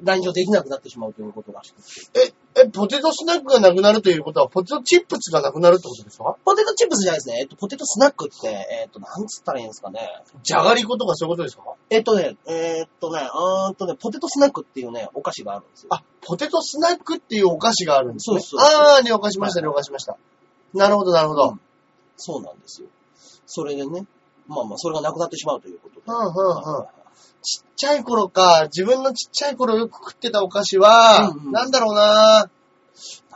ライン上できなくなってしまうということらしくて。え、え、ポテトスナックがなくなるということは、ポテトチップスがなくなるってことですか？ポテトチップスじゃないですね。えっと、ポテトスナックって、えっと、なんつったらいいんですかね。じゃがりことかそういうことですか？えっとね、えっとね、うーんとね、ポテトスナックっていうね、お菓子があるんですよ。あ、ポテトスナックっていうお菓子があるんですね。そうそうそうあー、了解しました、了解しました。なるほど、なるほど。うんそうなんですよ。それでね、まあまあ、それがなくなってしまうということで。うんうんうんちっちゃい頃か、自分のちっちゃい頃よく食ってたお菓子は、うんうんなんだろうな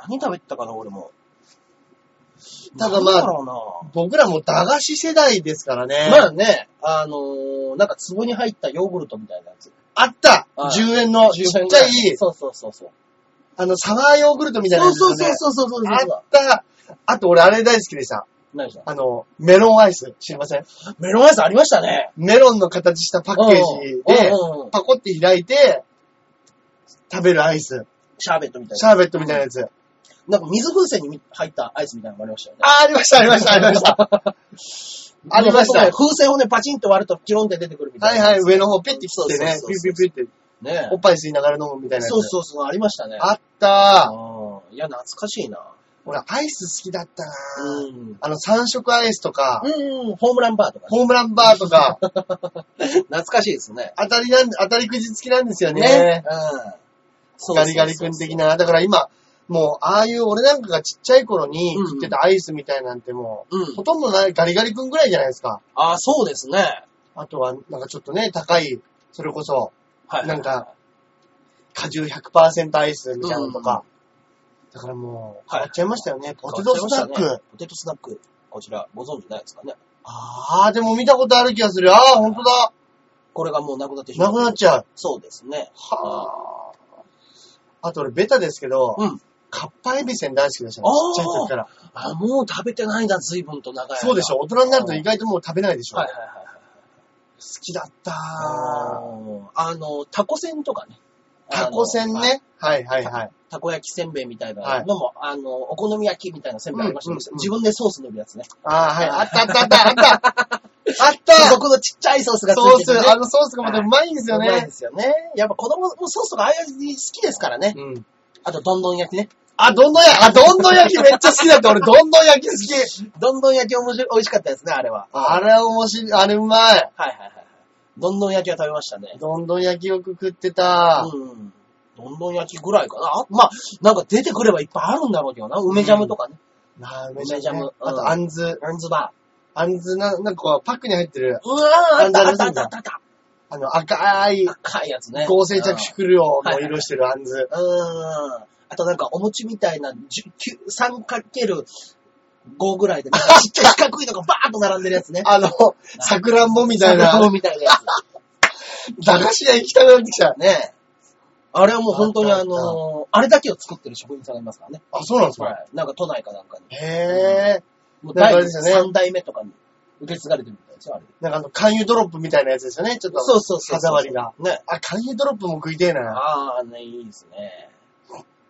何食べてたかな、俺も。ただまあなんだろうな僕らも駄菓子世代ですからね。まあね、あのー、なんか壺に入ったヨーグルトみたいなやつ。あったはい !10 円のちっちゃい、そうそうそうそう。あの、サワーヨーグルトみたいなやつそうですよね。そうそうそうそうあったあと俺あれ大好きでした。何したあの、メロンアイス。知りません？メロンアイスありましたね。メロンの形したパッケージで、うんうんうんパコって開いて、食べるアイス。シャーベットみたいシャーベットみたいなやつ。な。なんか水風船に入ったアイスみたいなのもありましたよね。あ、ありました、ありました、ありました。ありましたね風船をね、パチンと割るとキロンって出てくるみたな。はいいはい、上の方ピッて切ってね、そうそうそうピュピュピュって、ねおっぱい吸いながら飲むみたいなやつ。そうそうそう、ありましたね。あったー。うんいや、懐かしいな。俺、アイス好きだったなーうん。あの、三色アイスとか、うん、ホームランバーとかね。ホームランバーとか、懐かしいですね。当たりなん、当たりくじ付きなんですよね。ね。うん。そうガリガリ君的な。だから今、もう、ああいう俺なんかがちっちゃい頃にうん食ってたアイスみたいなんてもう、うんほ。とんどないガリガリ君ぐらいじゃないですか。あ、そうですね。あとは、なんかちょっとね、高い、それこそ、はい。なんか、果汁100%アイスみたいなのとか。だからもう、変わっちゃいましたよね。ポテトスナック。ねポテトスナック。こちら、ご存知ないですかね。ああ、でも見たことある気がする。ああ、ほんとだ。これがもうなくなってしまう。なくなっちゃう。そうですね。はあ。あと俺、ベタですけど、うんカッパエビせん大好きでしたね。ちっちゃい時から。あ、もう食べてないんだ、随分と長い間。そうでしょ。大人になると意外ともう食べないでしょ。はいはいはいはい。好きだったああの、タコせんとかね。タコせん。ね。はいはいはい。たこ焼きせんべいみたいなのも、あの、お好み焼きみたいなせんべいありましたね、うんうんうん自分でソース塗るやつね。ああ、はい。あったあったあったあった あった付属のちっちゃいソースがつソーいてて、ね。ス、あのソースがまたうまいんですよねうまいで。すよね。やっぱ子供もソースとかああいう味好きですからね。うん。あと、どんどん焼きね。あ、どんどん焼き、あ、どんどん焼きめっちゃ好きだった。俺、どんどん焼き好き。どんどん焼き面白い、美味しかったですね、あれは。あれ面白い、あれうまい。はいはいはい。どんどん焼きは食べましたね。どんどん焼きよく食ってた。うん。どんどん焼きぐらいかな。あまあ、なんか出てくればいっぱいあるんだろうけどな。梅ジャムとかね。なあ、梅ジャムうんあと、あんず。ランズバあんずな、なんかこう、パックに入ってる、ー。うわー、あったあったあったあったあった。あの、赤い、赤いやつね。合成着色料の色してるあんず。うん。あとなんかお餅みたいな 3×5 ぐらいで、なんかちっちゃい四角いのがバーッと並んでるやつね。あの、さくらんぼみたいな、みたいなや駄菓子屋行きたくなってきたつ。。ねあれはもう本当にあのあれだけを作ってる職人さんがいますからね。あ、そうなんですかはい。なんか都内かなんかに。へえ。もう第なんかあれですよね3代目とかに受け継がれてるみたいですよ、あれ。なんかあの、肝油ドロップみたいなやつですよね。ちょっと。そうそうそう。歯触りが。ね。あ、肝油ドロップも食いてえな。ああ、ね、いいですね。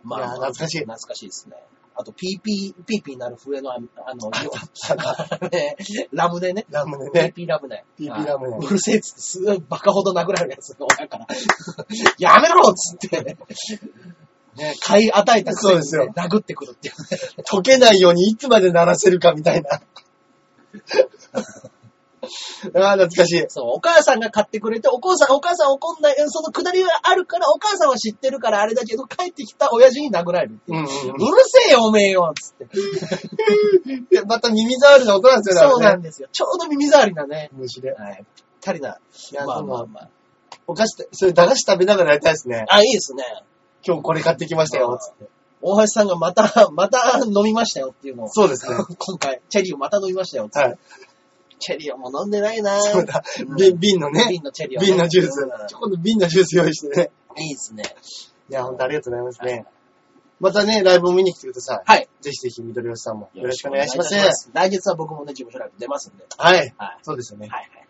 まあ、いや懐かしい懐かしいですね。あと、ピーピー、ピーピーなる笛の、ああの、ねラムネね。ラムネピーね。ピーラムネ。ピーピーラムネうるせえっつって、すごいバカほど殴られるやつが親から。やめろっつって。ね、買い与えたくせに、ね、そうですよ殴ってくるっていうね。溶けないようにいつまで鳴らせるかみたいな。ああ、懐かしい。そう、お母さんが買ってくれて、お母さん、お母さん怒んない、そのくだりがあるから、お母さんは知ってるからあれだけど、帰ってきた親父に殴られるっていう。うんうんうるせえよ、おめえよつって。でまた耳障りな音なんですよね。そうな。んですよ。ちょうど耳障りなね。虫で。はい。ぴったりな。まあまあまあ。お菓子それ駄菓子食べながらやりたいですね。あ、いいですね。今日これ買ってきましたよ、つって。大橋さんがまた、また飲みましたよっていうのを。そうですね。今回、チェリーをまた飲みましたよっつって。はい。チェリーをもう飲んでないなそうだうん。瓶瓶のね。瓶のチェリーをね。瓶のジュースうん。ちょこっと瓶のジュース用意してね。いいですね。いや、ほんとありがとうございますね。またね、ライブを見に来てください。はい。ぜひぜひ、緑吉さんもよろしくお願いします。よろくお願いし来月は僕もね、事務所ライブ出ますんで。はい。はい。そうですよね。はいはいはい。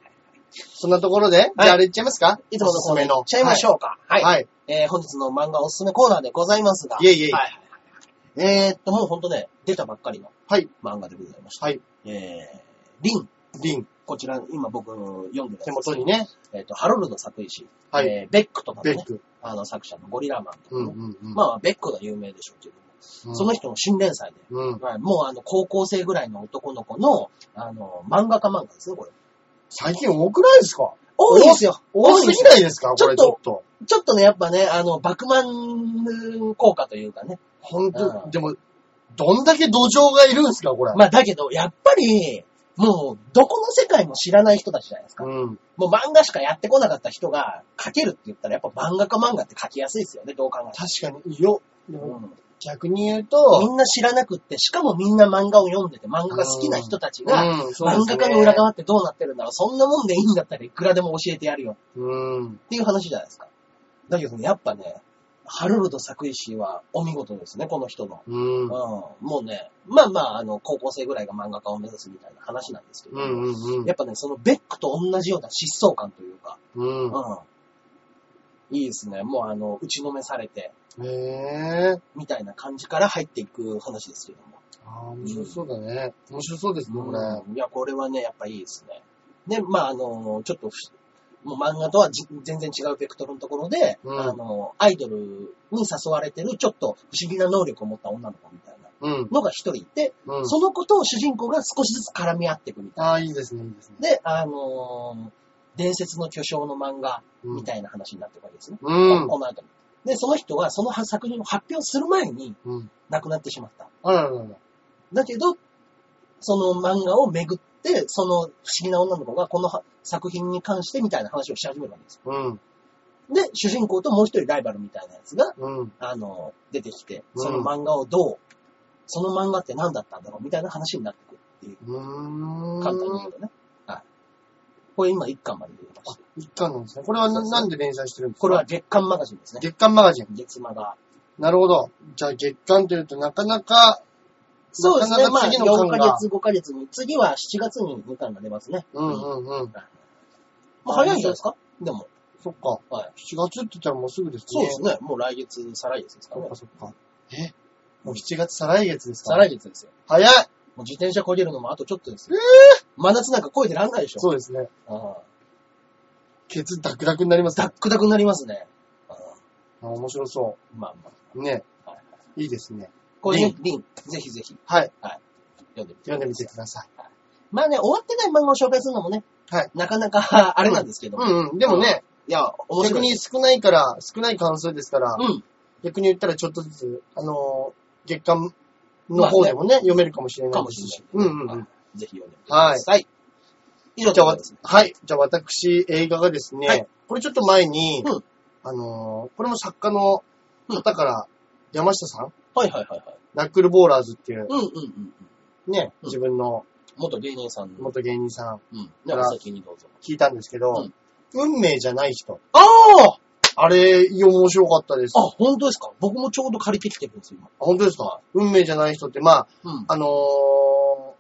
そんなところで、じゃああれいっちゃいますか？いつものおすすめの。いっちゃいましょうか。はい。はい。えー、本日の漫画おすすめコーナーでございますが。いえいえはいはいはい。えーっと、もうほんとね、出たばっかりのはい。漫画でございました。はい。えー、リン。瓶、こちら、今僕読んでる手元にね。えーっと、ハロルド作石。はいえー、ベックとかのね、ベック。あの作者のゴリラマンとかうんの、うんうん。まあ、ベックが有名でしょうけども、うんその人の新連載で、うん。はいもうあの、高校生ぐらいの男の子の、あの、漫画家漫画ですね、これ。最近多くないですか？多いですよ。多すぎないですか？これちちょっと。ちょっとね、やっぱね、あの、バクマン効果というかね。うほんと、んでも、どんだけ土壌がいるんですかこれ。まあ、だけど、やっぱり、もう、どこの世界も知らない人たちじゃないですか。うん。もう漫画しかやってこなかった人が描けるって言ったら、やっぱ漫画家漫画って描きやすいですよね、どう考えて確かに、よ、うん逆に言うみと、んな知らなくって、しかもみんな漫画を読んでて、漫画が好きな人たちが、うんそうですね漫画家の裏側ってどうなってるんだろう、そんなもんでいいんだったらいくらでも教えてやるようん。っていう話じゃないですか。だけどね、やっぱね、ハルルド作石はお見事ですね、この人の。うん。うん、もうね、まあまあ、あの、高校生ぐらいが漫画家を目指すみたいな話なんですけど、うんうんうんやっぱね、そのベックと同じような疾走感というか、うん。うん。いいですね。もうあの、打ちのめされて、へえ。みたいな感じから入っていく話ですけども。ああ、面白そうだね。面白そうですね、これ。うんいや、これはね、やっぱいいですね。で、まああの、ちょっとふ、もう漫画とはじ全然違うベクトルのところで、うんあの、アイドルに誘われてる、ちょっと不思議な能力を持った女の子みたいなうん。のが一人いて、うん。その子と主人公が少しずつ絡み合っていくみたいな。ああ、いいですね、いいですね。で、あのー伝説の巨匠の漫画うんみたいな話になってるわけですね。うん。この後に。で、その人はその作品を発表する前にうん。亡くなってしまった。あらららら。だけど、その漫画をめぐって、その不思議な女の子がこのは作品に関してみたいな話をし始めるわけですよ。うん。で、主人公ともう一人ライバルみたいなやつが、うん。あの、出てきて、うんその漫画をどう、その漫画って何だったんだろうみたいな話になってくるっていう、うーん。簡単に言うとね。はい。これ今一巻まで出てました。一巻なんですね。これはななんで連載してるんですか？これは月刊マガジンですね。月刊マガジン。月マガ。なるほど。じゃあ月刊というとなかなか、そうですね。まあ、なかなか次の巻4がヶ月、5ヶ月に、次は7月に2巻が出ますね。うんうんうん。まあ、早いんじゃないですか？でも。そっか。はい。7月って言ったらもうすぐですね。そうですね。もう来月、再来月ですからねそっか。そっか。え？もう7月再来月ですか？再来月ですよ。早いもう自転車こげるのもあとちょっとですよ。真夏なんかこいでらんないでしょ。そうですね。ああケツダクダクになりますね。ダックダクになりますね。あああ面白そまあまあ。う。ね。はいいいですね。これね、リン、ぜひぜひはい。読んでみて読んでみてください。まあね、終わってない漫画を紹介するのもね、はい。なかなか あれなんですけど。うんうん。でもね、いや、面白い。逆に少ないから、少ない関数ですから、うん。逆に言ったらちょっとずつ、あのー月間の方でもね、読めるかもしれないですし。かもしれないうんうんうん。ぜひ読んでみてください。以上じゃあ、わですね。はい。じゃあ私、映画がですね、はいこれちょっと前に、うんあのーこれも作家の方から、山下さん、はいはいはいはい。ナックルボーラーズっていう、うんうんうんうん。ね、うん自分の元芸人さんの。元芸人さんうん。では先にどうぞ。聞いたんですけど、うん運命じゃない人。あああれ、面白かったです。あ、本当ですか？僕もちょうど借りてきてるんですよ、今。本当ですか？運命じゃない人って、まあ、うん。あのー、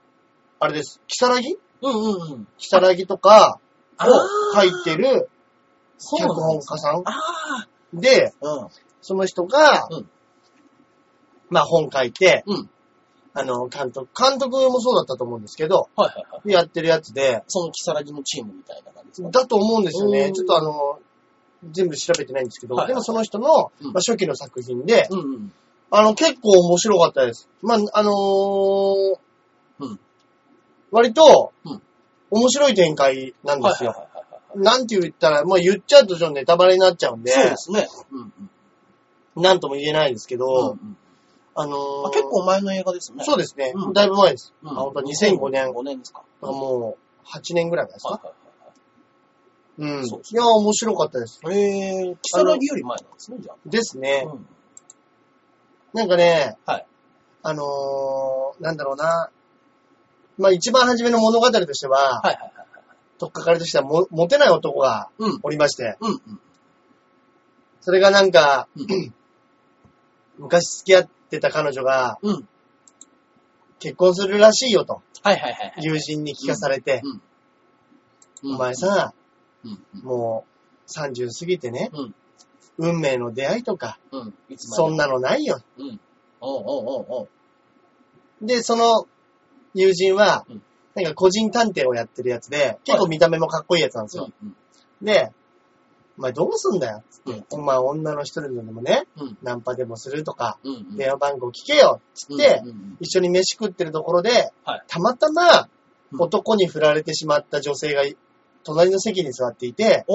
あれです。キサラギうんうんうん。キサラギとかあを書いてるそう脚なんです本家さんあで、あ。うん。その人が、うんまあ本書いて、うん。あの、監督、監督もそうだったと思うんですけど、はいはいはい。やってるやつで、そのキサラギのチームみたいな感じですか？だと思うんですよね。うんちょっとあの、全部調べてないんですけど、はいはいでもその人の、うんまあ、初期の作品で、うんうん。あの、結構面白かったです。まあ、あのーうん割とうん、面白い展開なんですよ。はいはいはいはいなんて言ったら、まあ、言っちゃうとちょっとネタバレになっちゃうんで、そうですね。うんうん。なんとも言えないんですけど、うんうんあのーあ結構前の映画ですね。そうですね、うんだいぶ前です。うん。あ本当2005年5年ですか。もう、8年ぐらい前ですか、うん。そうですいや、面白かったです。はいはい。えー、キサラギより前なんですね、じゃですね。あ。うん。なんかね、はいあのーなんだろうな。まあ一番初めの物語としては、はいはいはい。とっかかりとしてはも、モテない男がうん。おりまして、うんうん。それがなんか、うん 昔付き合ってた彼女がうん。結婚するらしいよと、はいはいはいはい。友人に聞かされて、うん。お前さ。もう30過ぎてね、うん運命の出会いとか、そんなのないよ。うん。おうおうお。で、その友人はうん、なんか個人探偵をやってるやつで、結構見た目もかっこいいやつなんですよ。うん。で、お前どうすんだよ。うん。お前女の一人でもね、うん。ナンパでもするとか、うん。電話番号聞けよつって、一緒に飯食ってるところで、はいたまたまうん男に振られてしまった女性が隣の席に座っていて。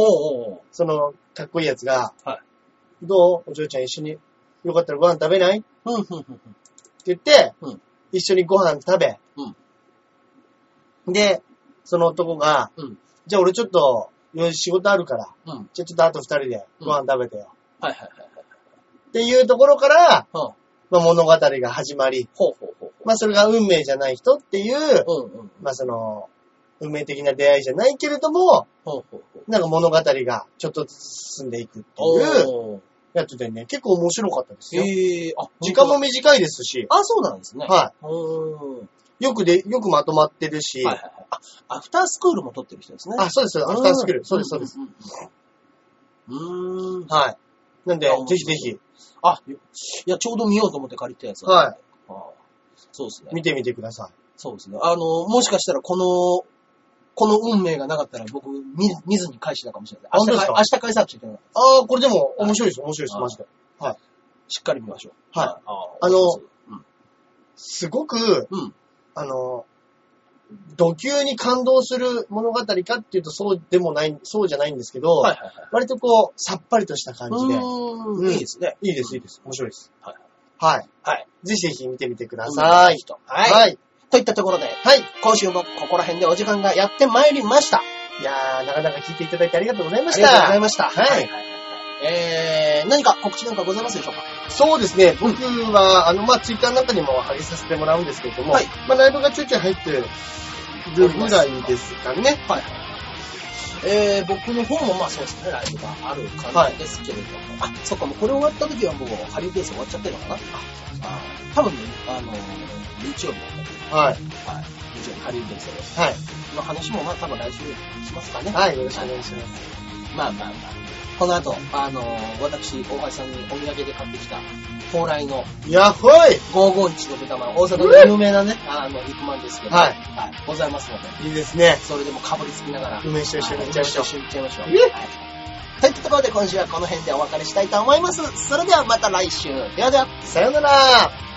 そのかっこいいやつが、はいどう？お嬢ちゃん一緒に、よかったらご飯食べない？って。言って、うん一緒にご飯食べ、で、その男が、うんじゃあ俺ちょっと、仕事あるから、うん。じゃあちょっとあと二人でご飯食べてよ。はいはいはいはい。っていうところから、うん。まあ、物語が始まり、ほうほうほうほまあそれが運命じゃない人っていう、う。うんうん。まあその、運命的な出会いじゃないけれども、ほうほうほう。なんか物語がちょっとずつ進んでいくっていうおーやつでね、結構面白かったですよ。ええあ、時間も短いですし、あ、そうなんですね。。はいうーん。よくで、よくまとまってるし、はいはいはい。あ、アフタースクールも撮ってる人ですね。あ、そうですよ、アフタースクール。そうです、そうです。。うんうん。はい。なんでぜひぜひ、あ、いや、ちょうど見ようと思って借りたやつはいあそうですね。見てみてください。そうですね。あの、もしかしたらこの、この運命がなかったら僕見見ずに返してたかもしれない。明日明日返さなくちゃいけない。ああ、これでも面白いです、面白いです、はいマジで。しっかり見ましょう。はいああのうん。すごく、うん。あの、土級に感動する物語かっていうとそうでもない、そうじゃないんですけど、はいはいはい。割とこう、さっぱりとした感じで、うーん。いいですね。いいです、いいです。面白いです。はい。はい。はい。ぜひぜひ見てみてください。はい。はい。といったところで、はい。今週もここら辺でお時間がやってまいりました。いやー、なかなか聞いていただいてありがとうございましありがとうございた。ました。はいえー、何か告知なんかございますでしょうか？そうですね。僕は、あの、まあ、ツイッターなんかにも貼りさせてもらうんですけれども、はいまあ、ライブがちょいちょい入ってるぐらいですかね。はい。えー、僕の方もまあそうですね、ライブがある感じですけれども。あ、そっか、もうこれ終わった時はもうハリウッドベース終わっちゃってるのかな？ああ多分ね、あの日曜日だったはい。はい。日曜日ハリウッドベースで。はい。の話もまあ多分来週しますかね。はい。よろしくお願いします。まあまあまあ。この後、あの私、大橋さんにお土産で買ってきた、蓬莱のやっほい551の豚まん、大阪の有名なね、あの、肉まんですけど、はいはい。ございますので、いいですね。それでもかぶりつきながら、梅酒一緒にいっちゃいましょう一緒にいっちゃいましょう。えはい。といったところで今週はこの辺でお別れしたいと思います。それではまた来週。ではでは。さよなら